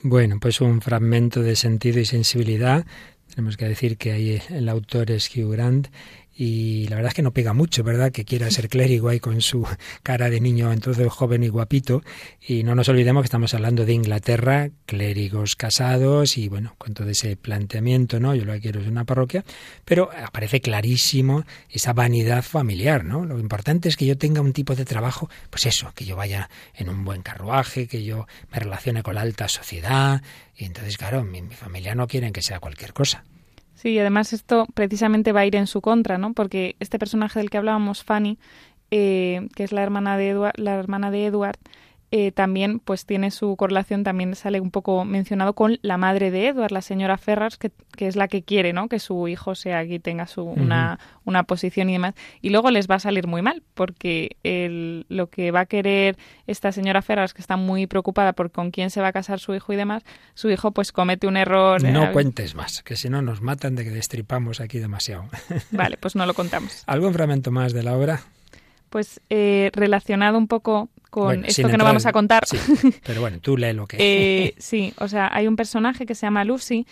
Bueno, pues un fragmento de sentido y sensibilidad. Tenemos que decir que ahí el autor es Hugh Grant y la verdad es que no pega mucho, ¿verdad? Que quiera ser clérigo ahí con su cara de niño entonces joven y guapito. Y no nos olvidemos que estamos hablando de Inglaterra, clérigos casados y bueno, con todo ese planteamiento, ¿no? Yo lo que quiero es una parroquia, pero aparece clarísimo esa vanidad familiar, ¿no? Lo importante es que yo tenga un tipo de trabajo, pues eso, que yo vaya en un buen carruaje, que yo me relacione con la alta sociedad. Y entonces, claro, mi, mi familia no quieren que sea cualquier cosa. Sí, y además esto precisamente va a ir en su contra, ¿no? Porque este personaje del que hablábamos, Fanny, eh, que es la hermana de Edward, la hermana de Edward, eh, también pues tiene su correlación, también sale un poco mencionado con la madre de Edward, la señora Ferrars, que, que es la que quiere, ¿no? Que su hijo sea aquí, tenga su, una, una posición y demás. Y luego les va a salir muy mal, porque el, lo que va a querer esta señora Ferrars, que está muy preocupada por con quién se va a casar su hijo y demás, su hijo pues comete un error. No eh, cuentes más, que si no nos matan de que destripamos aquí demasiado. Vale, pues no lo contamos. ¿Algún fragmento más de la obra? Pues eh, relacionado un poco con Bueno, esto que no vamos a contar. Sí, pero bueno, tú lee lo que... Eh, sí, o sea, hay un personaje que se llama Lucy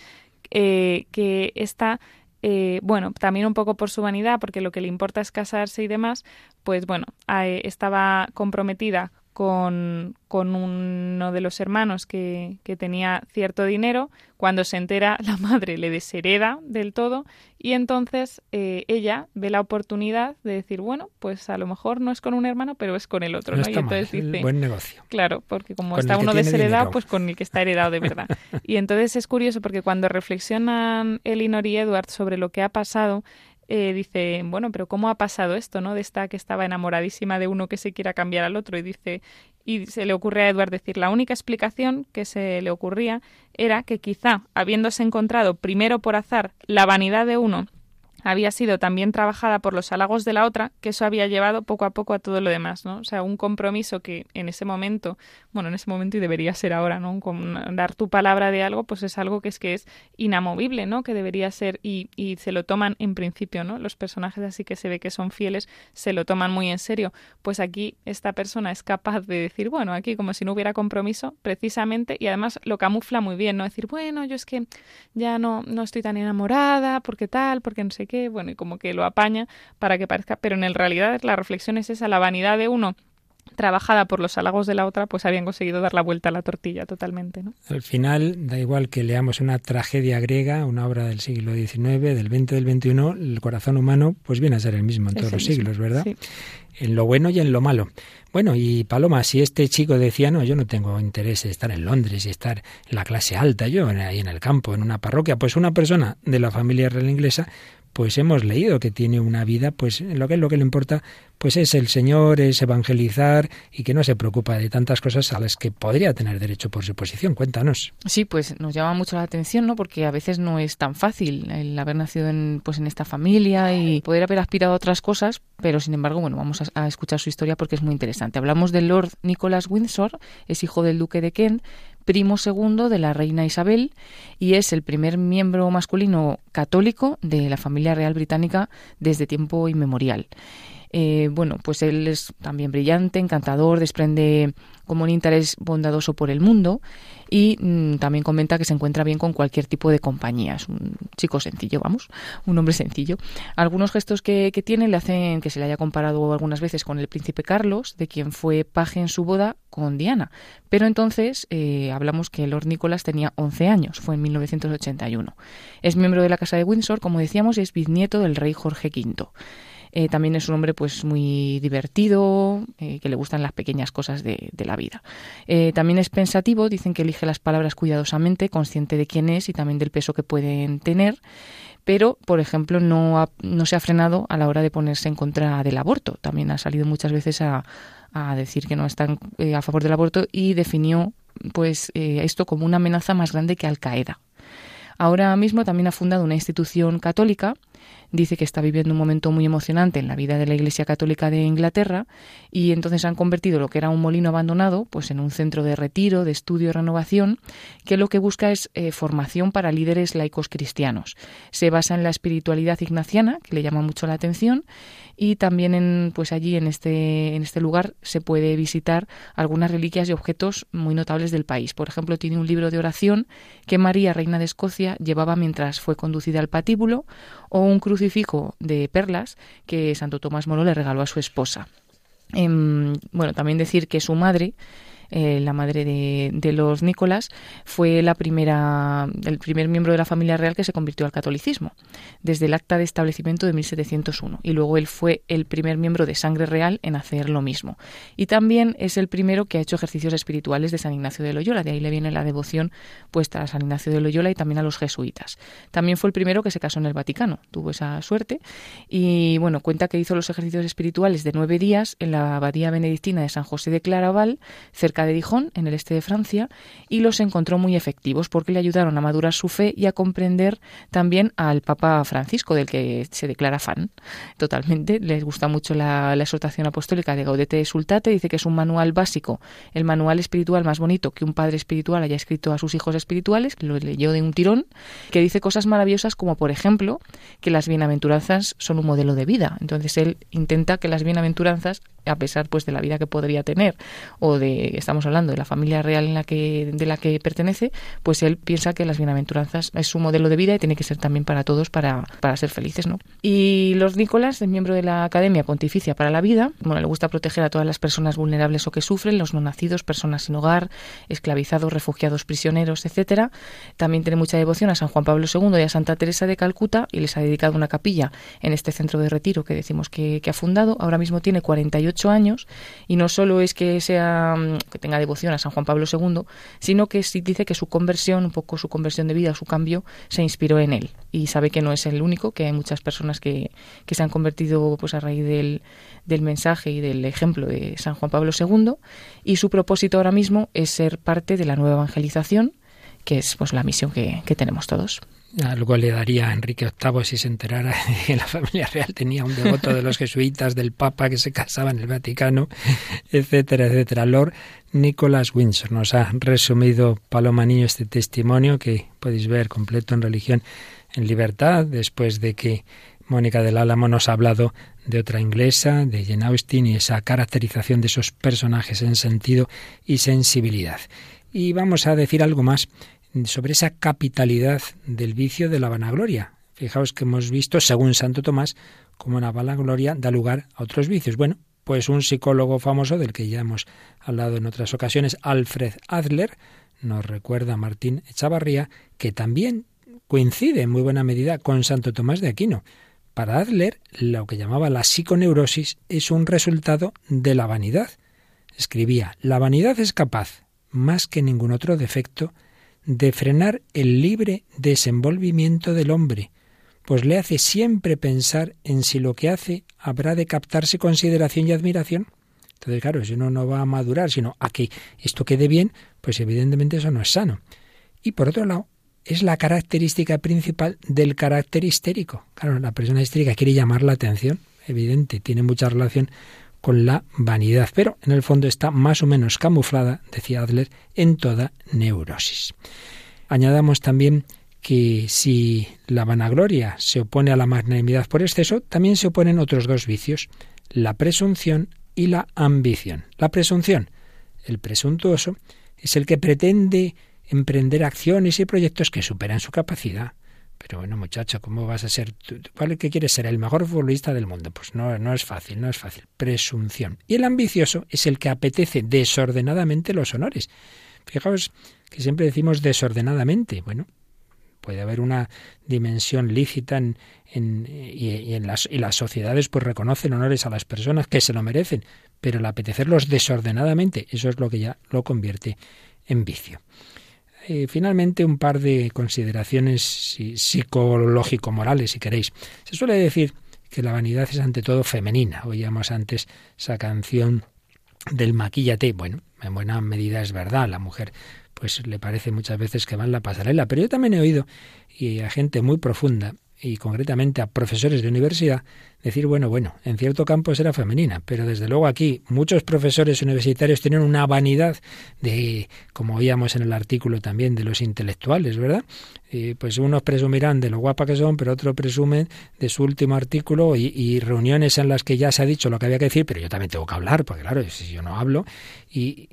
eh, que está, eh, bueno, también un poco por su vanidad, porque lo que le importa es casarse y demás, pues bueno, eh, estaba comprometida con, con uno de los hermanos que, que tenía cierto dinero. Cuando se entera, la madre le deshereda del todo y entonces eh, ella ve la oportunidad de decir, bueno, pues a lo mejor no es con un hermano, pero es con el otro. no ¿no? Y mal, entonces dice, buen negocio. Claro, porque como Con está uno desheredado, dinero. pues con el que está heredado de verdad. Y entonces es curioso porque cuando reflexionan Elinor y Edward sobre lo que ha pasado, eh, dice, bueno, pero ¿cómo ha pasado esto, no? De esta que estaba enamoradísima de uno que se quiera cambiar al otro y dice, y se le ocurre a Edward decir, la única explicación que se le ocurría era que quizá, habiéndose encontrado primero por azar la vanidad de uno había sido también trabajada por los halagos de la otra, que eso había llevado poco a poco a todo lo demás, ¿no? O sea, un compromiso que en ese momento, bueno, en ese momento y debería ser ahora, ¿no? Con dar tu palabra de algo, pues es algo que es que es inamovible, ¿no? Que debería ser y, y se lo toman en principio, ¿no? Los personajes así que se ve que son fieles, se lo toman muy en serio. Pues aquí esta persona es capaz de decir, bueno, aquí como si no hubiera compromiso, precisamente, y además lo camufla muy bien, ¿no? Decir, bueno, yo es que ya no, no estoy tan enamorada, porque tal, porque no sé qué, bueno, y como que lo apaña para que parezca, pero en realidad la reflexión es esa, la vanidad de uno trabajada por los halagos de la otra, pues habían conseguido dar la vuelta a la tortilla totalmente, ¿no? Al final, da igual que leamos una tragedia griega, una obra del siglo XIX, del XX, del XXI, el corazón humano pues viene a ser el mismo en todos los mismo, siglos, ¿verdad? sí. En lo bueno y en lo malo. Bueno, y Paloma, si este chico decía, no, yo no tengo interés en estar en Londres y estar en la clase alta, yo ahí en el campo, en una parroquia, pues una persona de la familia real inglesa, pues hemos leído que tiene una vida, pues lo que es lo que le importa, pues es el Señor, es evangelizar y que no se preocupa de tantas cosas a las que podría tener derecho por su posición. Cuéntanos. Sí, pues nos llama mucho la atención, ¿no? Porque a veces no es tan fácil el haber nacido en, pues en esta familia y poder haber aspirado a otras cosas, pero sin embargo, bueno, vamos a, a escuchar su historia porque es muy interesante. Hablamos del Lord Nicholas Windsor, es hijo del duque de Kent, primo segundo de la reina Isabel y es el primer miembro masculino católico de la familia real británica desde tiempo inmemorial. Eh, bueno, pues él es también brillante, encantador, desprende como un interés bondadoso por el mundo y mm, también comenta que se encuentra bien con cualquier tipo de compañía. Es un chico sencillo, vamos, un hombre sencillo. Algunos gestos que, que tiene le hacen que se le haya comparado algunas veces con el príncipe Carlos, de quien fue paje en su boda con Diana. Pero entonces eh, hablamos que Lord Nicholas tenía 11 años, fue en 1981. Es miembro de la Casa de Windsor, como decíamos, y es bisnieto del rey Jorge V. Eh, también es un hombre pues muy divertido, eh, que le gustan las pequeñas cosas de, la vida. Eh, también es pensativo, dicen que elige las palabras cuidadosamente, consciente de quién es y también del peso que pueden tener pero, por ejemplo, no, se ha frenado a la hora de ponerse en contra del aborto. También ha salido muchas veces a, a decir que no están a favor del aborto y definió pues esto como una amenaza más grande que Al Qaeda. Ahora mismo también ha fundado una institución católica. Dice que está viviendo un momento muy emocionante en la vida de la Iglesia Católica de Inglaterra y entonces han convertido lo que era un molino abandonado pues en un centro de retiro, de estudio y renovación que lo que busca es eh, formación para líderes laicos cristianos. Se basa en la espiritualidad ignaciana, que le llama mucho la atención, y también en, pues allí en este, en este lugar se puede visitar algunas reliquias y objetos muy notables del país. Por ejemplo, tiene un libro de oración que María, reina de Escocia, llevaba mientras fue conducida al patíbulo, o un crucifijo de perlas que Santo Tomás Moro le regaló a su esposa. Em, bueno, también decir que su madre, eh, la madre de, los Nicolás, fue la primera, el primer miembro de la familia real que se convirtió al catolicismo, desde el acta de establecimiento de 1701. Y luego él fue el primer miembro de sangre real en hacer lo mismo. Y también es el primero que ha hecho ejercicios espirituales de San Ignacio de Loyola. De ahí le viene la devoción puesta a San Ignacio de Loyola y también a los jesuitas. También fue el primero que se casó en el Vaticano. Tuvo esa suerte. Y bueno, cuenta que hizo los ejercicios espirituales de nueve días en la abadía benedictina de San José de Claraval, cerca de Dijon, en el este de Francia, y los encontró muy efectivos porque le ayudaron a madurar su fe y a comprender también al Papa Francisco, del que se declara fan totalmente. Les gusta mucho la, la exhortación apostólica de Gaudete Sultate. Dice que es un manual básico, el manual espiritual más bonito que un padre espiritual haya escrito a sus hijos espirituales, lo leyó de un tirón, que dice cosas maravillosas como, por ejemplo, que las bienaventuranzas son un modelo de vida. Entonces él intenta que las bienaventuranzas a pesar pues de la vida que podría tener o de estamos hablando de la familia real en la que de la que pertenece pues él piensa que las bienaventuranzas es su modelo de vida y tiene que ser también para todos para, para ser felices no y los Nicolás es miembro de la Academia Pontificia para la Vida bueno le gusta proteger a todas las personas vulnerables o que sufren los no nacidos personas sin hogar esclavizados refugiados prisioneros etcétera. También tiene mucha devoción a San Juan Pablo II y a Santa Teresa de Calcuta y les ha dedicado una capilla en este centro de retiro que decimos que, que ha fundado. Ahora mismo tiene 48 años y no solo es que sea mm, que tenga devoción a San Juan Pablo II, sino que dice que su conversión, un poco su conversión de vida, su cambio, se inspiró en él. Y sabe que no es el único, que hay muchas personas que, que se han convertido pues a raíz del, del mensaje y del ejemplo de San Juan Pablo II y su propósito ahora mismo es ser parte de la nueva evangelización que es pues la misión que, que tenemos todos. Algo le daría a Enrique VIII si se enterara que la familia real tenía un devoto de los jesuitas, del Papa que se casaba en el Vaticano, etcétera, etcétera. Lord Nicholas Windsor nos ha resumido Paloma Niño este testimonio que podéis ver completo en Religión en Libertad, después de que Mónica del Álamo nos ha hablado de otra inglesa, de Jane Austen, y esa caracterización de esos personajes en sentido y sensibilidad. Y vamos a decir algo más sobre esa capitalidad del vicio de la vanagloria. Fijaos que hemos visto, según Santo Tomás, cómo la vanagloria da lugar a otros vicios. Bueno, pues un psicólogo famoso del que ya hemos hablado en otras ocasiones, Alfred Adler, nos recuerda Martín Echavarría, que también coincide en muy buena medida con Santo Tomás de Aquino. Para Adler, lo que llamaba la psiconeurosis es un resultado de la vanidad. Escribía, la vanidad es capaz, más que ningún otro defecto, de frenar el libre desenvolvimiento del hombre, pues le hace siempre pensar en si lo que hace habrá de captarse consideración y admiración. Entonces, claro, si uno no va a madurar, sino a que esto quede bien, pues evidentemente eso no es sano. Y por otro lado, es la característica principal del carácter histérico. Claro, la persona histérica quiere llamar la atención, evidente, tiene mucha relación con la vanidad, pero en el fondo está más o menos camuflada, decía Adler, en toda neurosis. Añadamos también que si la vanagloria se opone a la magnanimidad por exceso, también se oponen otros dos vicios, la presunción y la ambición. La presunción, el presuntuoso, es el que pretende emprender acciones y proyectos que superan su capacidad. Pero bueno, muchacho, ¿cómo vas a ser? ¿Cuál que quieres ser? ¿El mejor futbolista del mundo? Pues no, no es fácil, no es fácil. Presunción. Y el ambicioso es el que apetece desordenadamente los honores. Fijaos que siempre decimos desordenadamente. Bueno, puede haber una dimensión lícita en, en- y, y en las, y las sociedades pues reconocen honores a las personas que se lo merecen, pero el apetecerlos desordenadamente, eso es lo que ya lo convierte en vicio. Eh, finalmente, un par de consideraciones si- psicológico-morales, si queréis. Se suele decir que la vanidad es ante todo femenina. Oíamos antes esa canción del maquillate. Bueno, en buena medida es verdad. La mujer pues le parece muchas veces que va en la pasarela. Pero yo también he oído y a gente muy profunda y concretamente a profesores de universidad decir, bueno, bueno, en cierto campo será femenina, pero desde luego aquí muchos profesores universitarios tienen una vanidad de, como oíamos en el artículo también, de los intelectuales, ¿verdad? Eh, pues unos presumirán de lo guapa que son, pero otros presumen de su último artículo y, y reuniones en las que ya se ha dicho lo que había que decir, pero yo también tengo que hablar, porque claro, si yo no hablo, y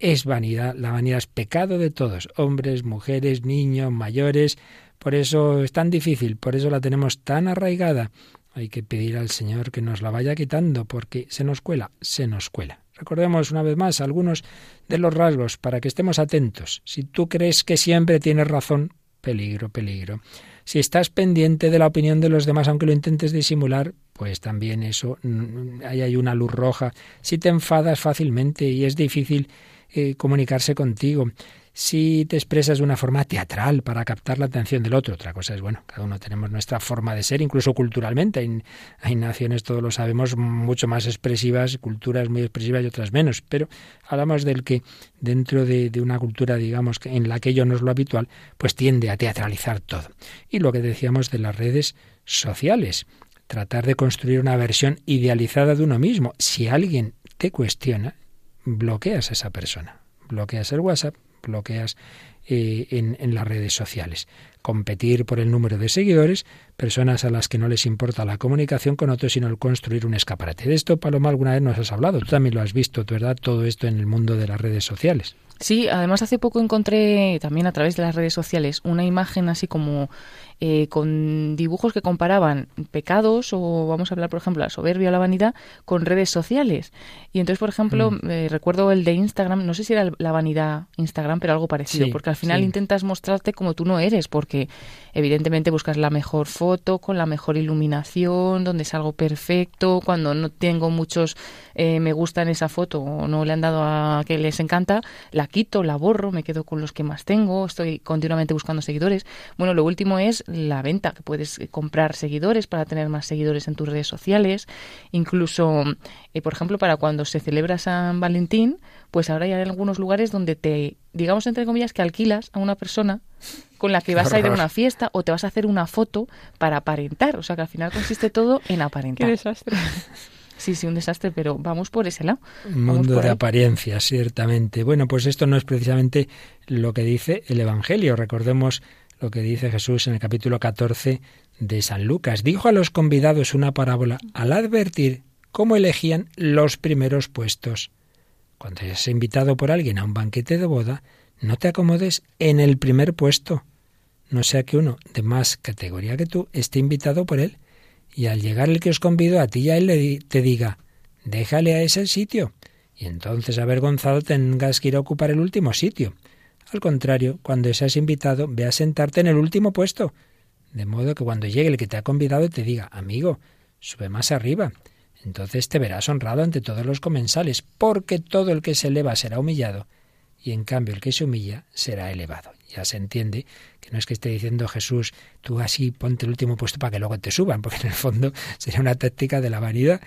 es vanidad, la vanidad es pecado de todos, hombres, mujeres, niños, mayores, por eso es tan difícil, por eso la tenemos tan arraigada. Hay que pedir al Señor que nos la vaya quitando, porque se nos cuela, se nos cuela. Recordemos una vez más algunos de los rasgos para que estemos atentos. Si tú crees que siempre tienes razón, peligro, peligro. Si estás pendiente de la opinión de los demás, aunque lo intentes disimular, pues también eso, mm, ahí hay una luz roja. Si te enfadas fácilmente y es difícil eh, comunicarse contigo, si te expresas de una forma teatral para captar la atención del otro. Otra cosa es, bueno, cada uno tenemos nuestra forma de ser, incluso culturalmente. Hay, naciones, todos lo sabemos, mucho más expresivas, culturas muy expresivas y otras menos. Pero hablamos del que dentro de, una cultura, digamos, en la que ello no es lo habitual, pues tiende a teatralizar todo. Y lo que decíamos de las redes sociales, tratar de construir una versión idealizada de uno mismo. Si alguien te cuestiona, bloqueas a esa persona. Bloqueas el WhatsApp, bloqueas eh, en, en, las redes sociales. Competir por el número de seguidores, personas a las que no les importa la comunicación con otros, sino el construir un escaparate. De esto, Paloma, alguna vez nos has hablado. Tú también lo has visto, ¿verdad? Todo esto en el mundo de las redes sociales. Sí, además hace poco encontré también a través de las redes sociales una imagen así como eh, con dibujos que comparaban pecados o vamos a hablar por ejemplo la soberbia o la vanidad con redes sociales. Y entonces por ejemplo mm. eh, recuerdo el de Instagram, no sé si era la vanidad Instagram, pero algo parecido, Sí, porque al final sí. intentas mostrarte como tú no eres, porque evidentemente buscas la mejor foto con la mejor iluminación, donde es algo perfecto, cuando no tengo muchos eh, me gusta en esa foto o no le han dado a que les encanta, la quito, la borro, me quedo con los que más tengo, estoy continuamente buscando seguidores. Bueno, lo último es la venta, que puedes comprar seguidores para tener más seguidores en tus redes sociales, incluso, eh, por ejemplo, para cuando se celebra San Valentín, pues ahora hay algunos lugares donde te, digamos entre comillas, que alquilas a una persona con la que vas a ir a una fiesta o te vas a hacer una foto para aparentar. O sea que al final consiste todo en Qué aparentar. desastre. Sí, sí, un desastre, pero vamos por ese lado. Un mundo de ahí. apariencias, ciertamente. Bueno, pues esto no es precisamente lo que dice el Evangelio. Recordemos lo que dice Jesús en el capítulo 14 de San Lucas. Dijo a los convidados una parábola al advertir cómo elegían los primeros puestos. Cuando seas invitado por alguien a un banquete de boda, no te acomodes en el primer puesto, no sea que uno de más categoría que tú esté invitado por él y al llegar el que os convidó a ti y a él te diga, déjale a ese sitio, y entonces avergonzado tengas que ir a ocupar el último sitio. Al contrario, cuando seas invitado, ve a sentarte en el último puesto, de modo que cuando llegue el que te ha convidado te diga, amigo, sube más arriba. Entonces te verás honrado ante todos los comensales, porque todo el que se eleva será humillado, y en cambio el que se humilla será elevado. Ya se entiende que no es que esté diciendo Jesús, tú así ponte el último puesto para que luego te suban, porque en el fondo sería una táctica de la vanidad.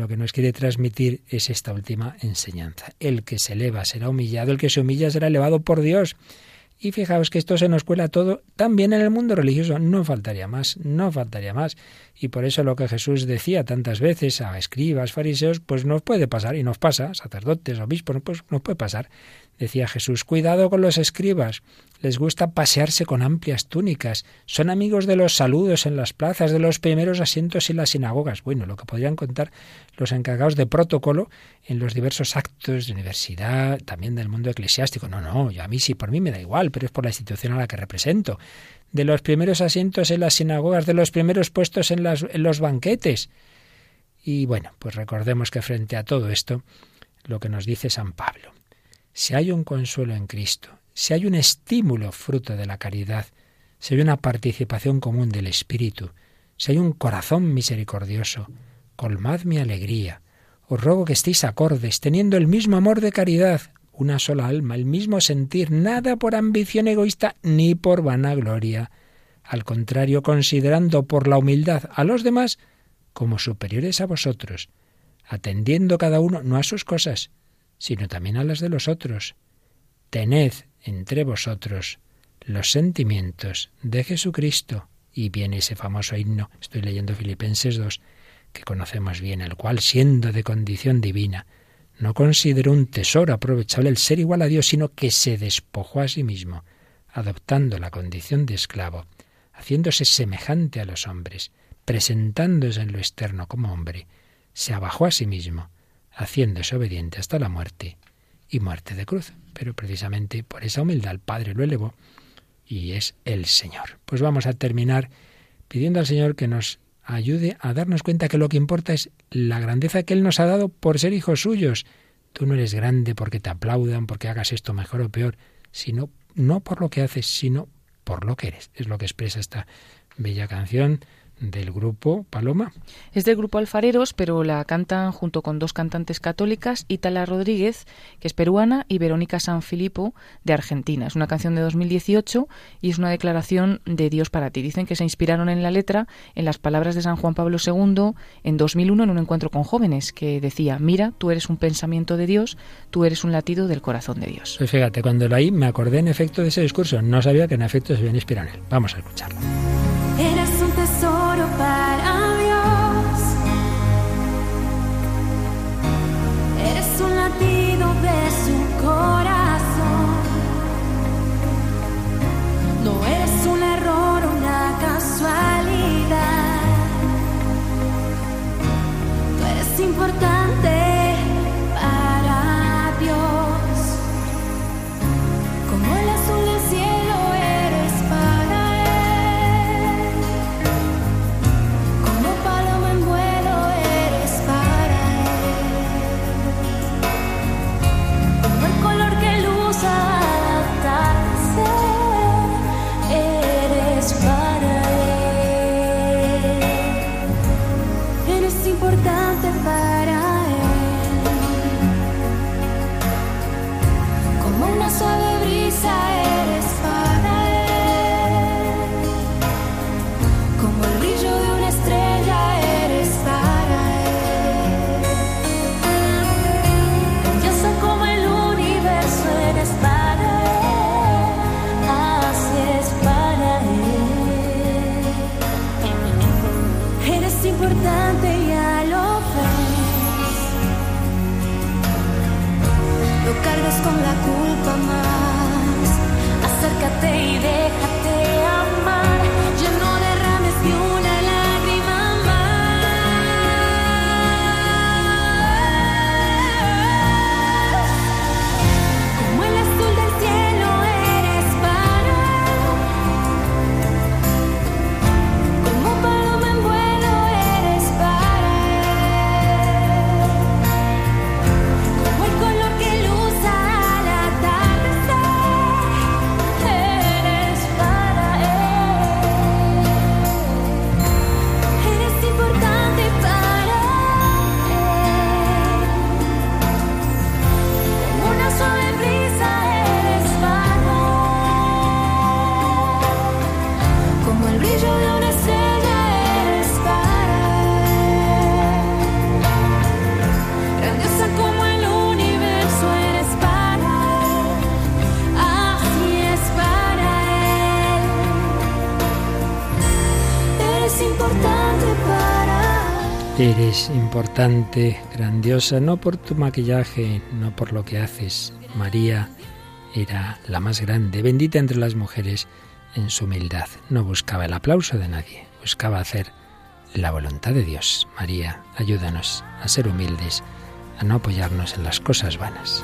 Lo que nos quiere transmitir es esta última enseñanza. El que se eleva será humillado, el que se humilla será elevado por Dios. Y fijaos que esto se nos cuela todo también en el mundo religioso. No faltaría más, no faltaría más. Y por eso lo que Jesús decía tantas veces a escribas, fariseos, pues nos puede pasar y nos pasa, sacerdotes, obispos, pues nos puede pasar. Decía Jesús, cuidado con los escribas. Les gusta pasearse con amplias túnicas. Son amigos de los saludos en las plazas, de los primeros asientos en las sinagogas. Bueno, lo que podrían contar los encargados de protocolo en los diversos actos de universidad, también del mundo eclesiástico. No, no, yo a mí sí, por mí me da igual, pero es por la institución a la que represento. De los primeros asientos en las sinagogas, de los primeros puestos en, en los banquetes. Y bueno, pues recordemos que frente a todo esto, lo que nos dice San Pablo, si hay un consuelo en Cristo, si hay un estímulo fruto de la caridad, si hay una participación común del Espíritu, si hay un corazón misericordioso, colmad mi alegría. Os ruego que estéis acordes, teniendo el mismo amor de caridad, una sola alma, el mismo sentir, nada por ambición egoísta ni por vanagloria. Al contrario, considerando por la humildad a los demás como superiores a vosotros, atendiendo cada uno no a sus cosas, sino también a las de los otros. Tened entre vosotros los sentimientos de Jesucristo. Y viene ese famoso himno, estoy leyendo Filipenses 2, que conocemos bien, el cual, siendo de condición divina, no consideró un tesoro aprovechable el ser igual a Dios, sino que se despojó a sí mismo, adoptando la condición de esclavo, haciéndose semejante a los hombres, presentándose en lo externo como hombre, se abajó a sí mismo, haciéndose obediente hasta la muerte y muerte de cruz. Pero precisamente por esa humildad el Padre lo elevó y es el Señor. Pues vamos a terminar pidiendo al Señor que nos ayude a darnos cuenta que lo que importa es la grandeza que Él nos ha dado por ser hijos suyos. Tú no eres grande porque te aplaudan, porque hagas esto mejor o peor, sino no por lo que haces, sino por lo que eres. Es lo que expresa esta bella canción del grupo Paloma. Es del grupo Alfareros, pero la cantan junto con dos cantantes católicas, Itala Rodríguez, que es peruana, y Verónica Sanfilippo, de Argentina. Es una canción de 2018 y es una declaración de Dios para ti. Dicen que se inspiraron en la letra en las palabras de San Juan Pablo II en 2001 en un encuentro con jóvenes, que decía, mira, tú eres un pensamiento de Dios, tú eres un latido del corazón de Dios. Pues fíjate, cuando lo oí me acordé en efecto de ese discurso. No sabía que en efecto se habían inspirado en él. Vamos a escucharlo. Eres un tesoro grandiosa, no por tu maquillaje, no por lo que haces. María era la más grande, bendita entre las mujeres en su humildad. No buscaba el aplauso de nadie, buscaba hacer la voluntad de Dios. María, ayúdanos a ser humildes, a no apoyarnos en las cosas vanas.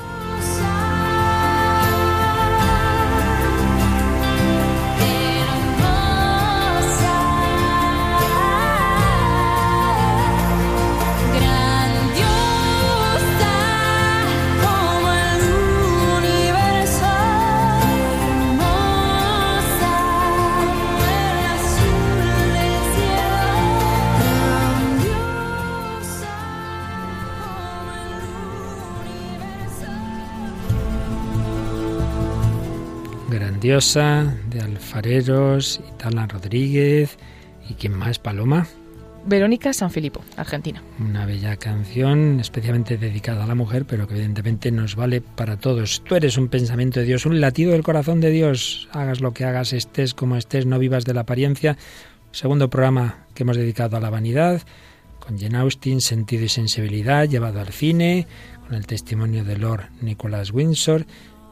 Grandiosa, de Alfareros, Itala Rodríguez. ¿Y quién más, Paloma? Verónica San Filipo, Argentina. Una bella canción especialmente dedicada a la mujer, pero que evidentemente nos vale para todos. Tú eres un pensamiento de Dios, un latido del corazón de Dios. Hagas lo que hagas, estés como estés, no vivas de la apariencia. Segundo programa que hemos dedicado a la vanidad, con Jane Austen, Sentido y Sensibilidad, llevado al cine, con el testimonio de Lord Nicholas Windsor,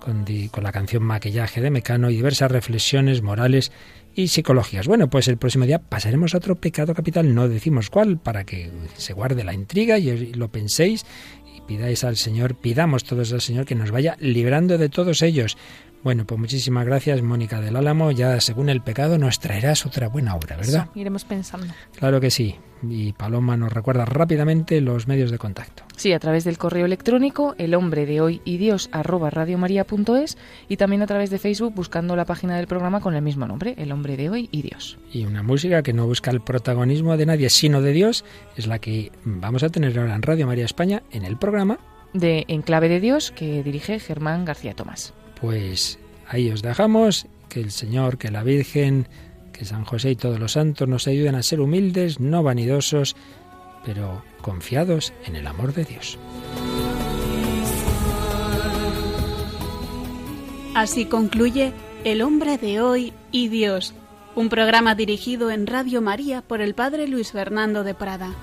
con, la canción Maquillaje de Mecano y diversas reflexiones morales y psicologías. Bueno, pues el próximo día pasaremos a otro pecado capital, no decimos cuál, para que se guarde la intriga y lo penséis y pidáis al Señor, pidamos todos al Señor que nos vaya librando de todos ellos. Bueno, pues muchísimas gracias, Mónica del Álamo. Ya según el pecado nos traerás otra buena obra, ¿verdad? Eso, iremos pensando. Claro que sí. Y Paloma nos recuerda rápidamente los medios de contacto. Sí, a través del correo electrónico el hombre de hoy y Dios arroba radiomaria.es y también a través de Facebook buscando la página del programa con el mismo nombre, el hombre de hoy y Dios. Y una música que no busca el protagonismo de nadie, sino de Dios, es la que vamos a tener ahora en Radio María España en el programa. De Enclave de Dios que dirige Germán García Tomás. Pues ahí os dejamos, que el Señor, que la Virgen, que San José y todos los santos nos ayuden a ser humildes, no vanidosos, pero confiados en el amor de Dios. Así concluye El hombre de hoy y Dios, un programa dirigido en Radio María por el Padre Luis Fernando de Prada.